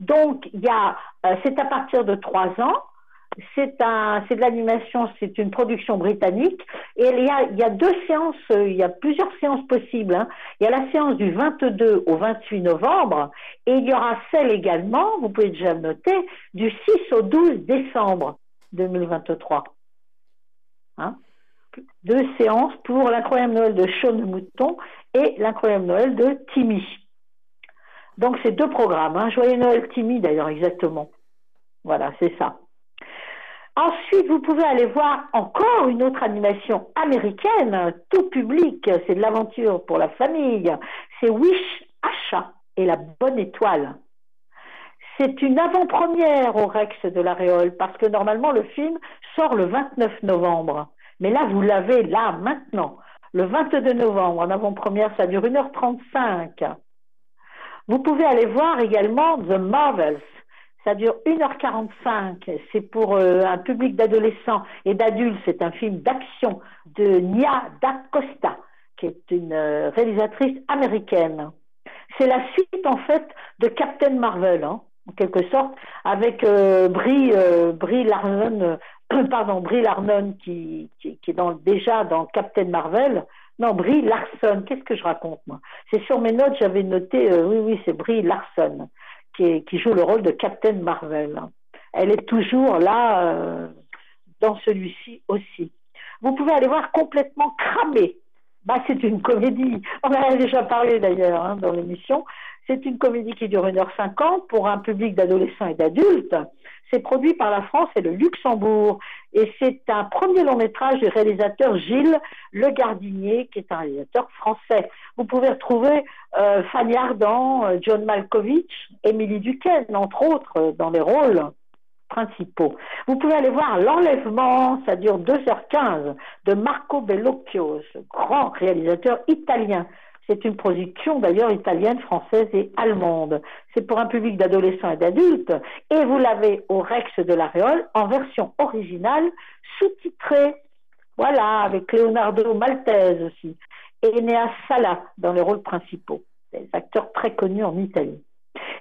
Donc il y a, c'est à partir de 3 ans. C'est de l'animation, c'est une production britannique. Et il y a, deux séances, euh, il y a plusieurs séances possibles. hein. Il y a la séance du 22 au 28 novembre et il y aura celle également, vous pouvez déjà noter, du 6 au 12 décembre 2023. Hein deux séances pour l'incroyable Noël de Sean Mouton et l'incroyable Noël de Timmy. Donc c'est deux programmes. Hein. Joyeux Noël Timmy d'ailleurs exactement. Voilà, c'est ça. Ensuite, vous pouvez aller voir encore une autre animation américaine, tout public, c'est de l'aventure pour la famille. C'est Wish Achat et la bonne étoile. C'est une avant-première au Rex de la Réole parce que normalement le film sort le 29 novembre. Mais là, vous l'avez là, maintenant. Le 22 novembre, en avant-première, ça dure 1h35. Vous pouvez aller voir également The Marvels. Ça dure 1h45. C'est pour euh, un public d'adolescents et d'adultes. C'est un film d'action de Nia Da Costa, qui est une euh, réalisatrice américaine. C'est la suite, en fait, de Captain Marvel, hein, en quelque sorte, avec euh, Brie, Brie Larson, euh, (coughs) pardon, Brie Larson qui, est déjà dans Captain Marvel. Non, Brie Larson, qu'est-ce que je raconte, moi? C'est sur mes notes, j'avais noté, oui, oui, c'est Brie Larson qui, joue le rôle de Captain Marvel. Elle est toujours là euh, dans celui-ci aussi. Vous pouvez aller voir complètement cramé. Bah, c'est une comédie. On en a déjà parlé d'ailleurs hein, dans l'émission. C'est une comédie qui dure 1h50 pour un public d'adolescents et d'adultes. C'est produit par la France et le Luxembourg. Et c'est un premier long métrage du réalisateur Gilles Le Gardinier, qui est un réalisateur français. Vous pouvez retrouver euh, Fanny Ardant, euh, John Malkovich, Émilie Duquesne, entre autres, euh, dans les rôles principaux. Vous pouvez aller voir L'Enlèvement, ça dure 2h15, de Marco Bellocchio, ce grand réalisateur italien. C'est une production d'ailleurs italienne, française et allemande. C'est pour un public d'adolescents et d'adultes. Et vous l'avez au Rex de la Réole en version originale, sous-titrée. Voilà, avec Leonardo Maltese aussi. Et Enea Sala dans les rôles principaux. Des acteurs très connus en Italie.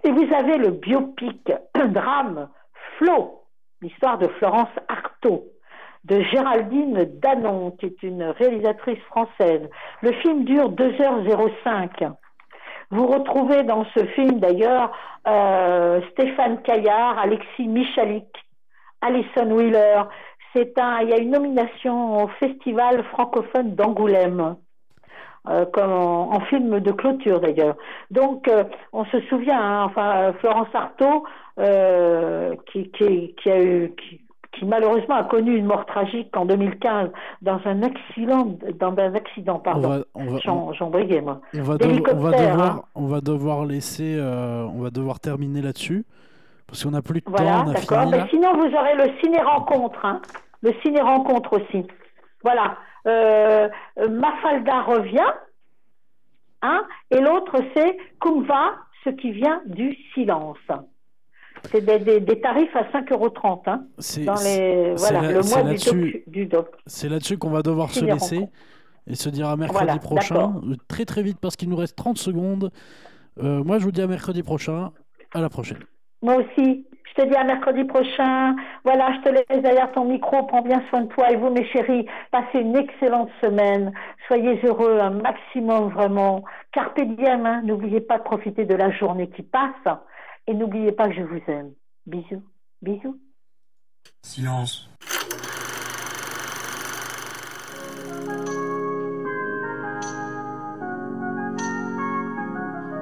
Et vous avez le biopic, (clears throat) un drame, Flo, l'histoire de Florence Artaud, de Géraldine Danon, qui est une réalisatrice française. Le film dure 2h05. Vous retrouvez dans ce film d'ailleurs euh, Stéphane Caillard, Alexis Michalik, Alison Wheeler. C'est un, il y a une nomination au Festival francophone d'Angoulême. euh, comme en, film de clôture d'ailleurs. Donc euh, on se souvient, hein, enfin Florence Artaud, qui, a eu, qui malheureusement a connu une mort tragique en 2015 dans un accident, dans un accident, pardon. On va- on va- Jean, Briguet, moi. On va, devoir, hein. on va devoir laisser, euh, on va devoir terminer là-dessus parce qu'on n'a plus de Voilà, temps, a d'accord. Mais sinon, vous aurez le ciné-rencontre, hein. le ciné-rencontre aussi. Voilà. Euh, euh, Mafalda revient, hein, et l'autre c'est Kumva, ce qui vient du silence. C'est des, des, tarifs à 5,30 euros. Hein, c'est voilà, le mois du, doc. C'est là-dessus qu'on va devoir se laisser et se dire à mercredi prochain. Euh, très très vite parce qu'il nous reste 30 secondes. Euh, moi je vous dis à mercredi prochain. À la prochaine. Moi aussi. Je te dis à mercredi prochain. Voilà, je te laisse derrière ton micro. Prends bien soin de toi et vous, mes chéris. Passez une excellente semaine. Soyez heureux un maximum, vraiment. Carpe diem, hein. n'oubliez pas de profiter de la journée qui passe. Et n'oubliez pas que je vous aime. Bisous. Bisous. Silence.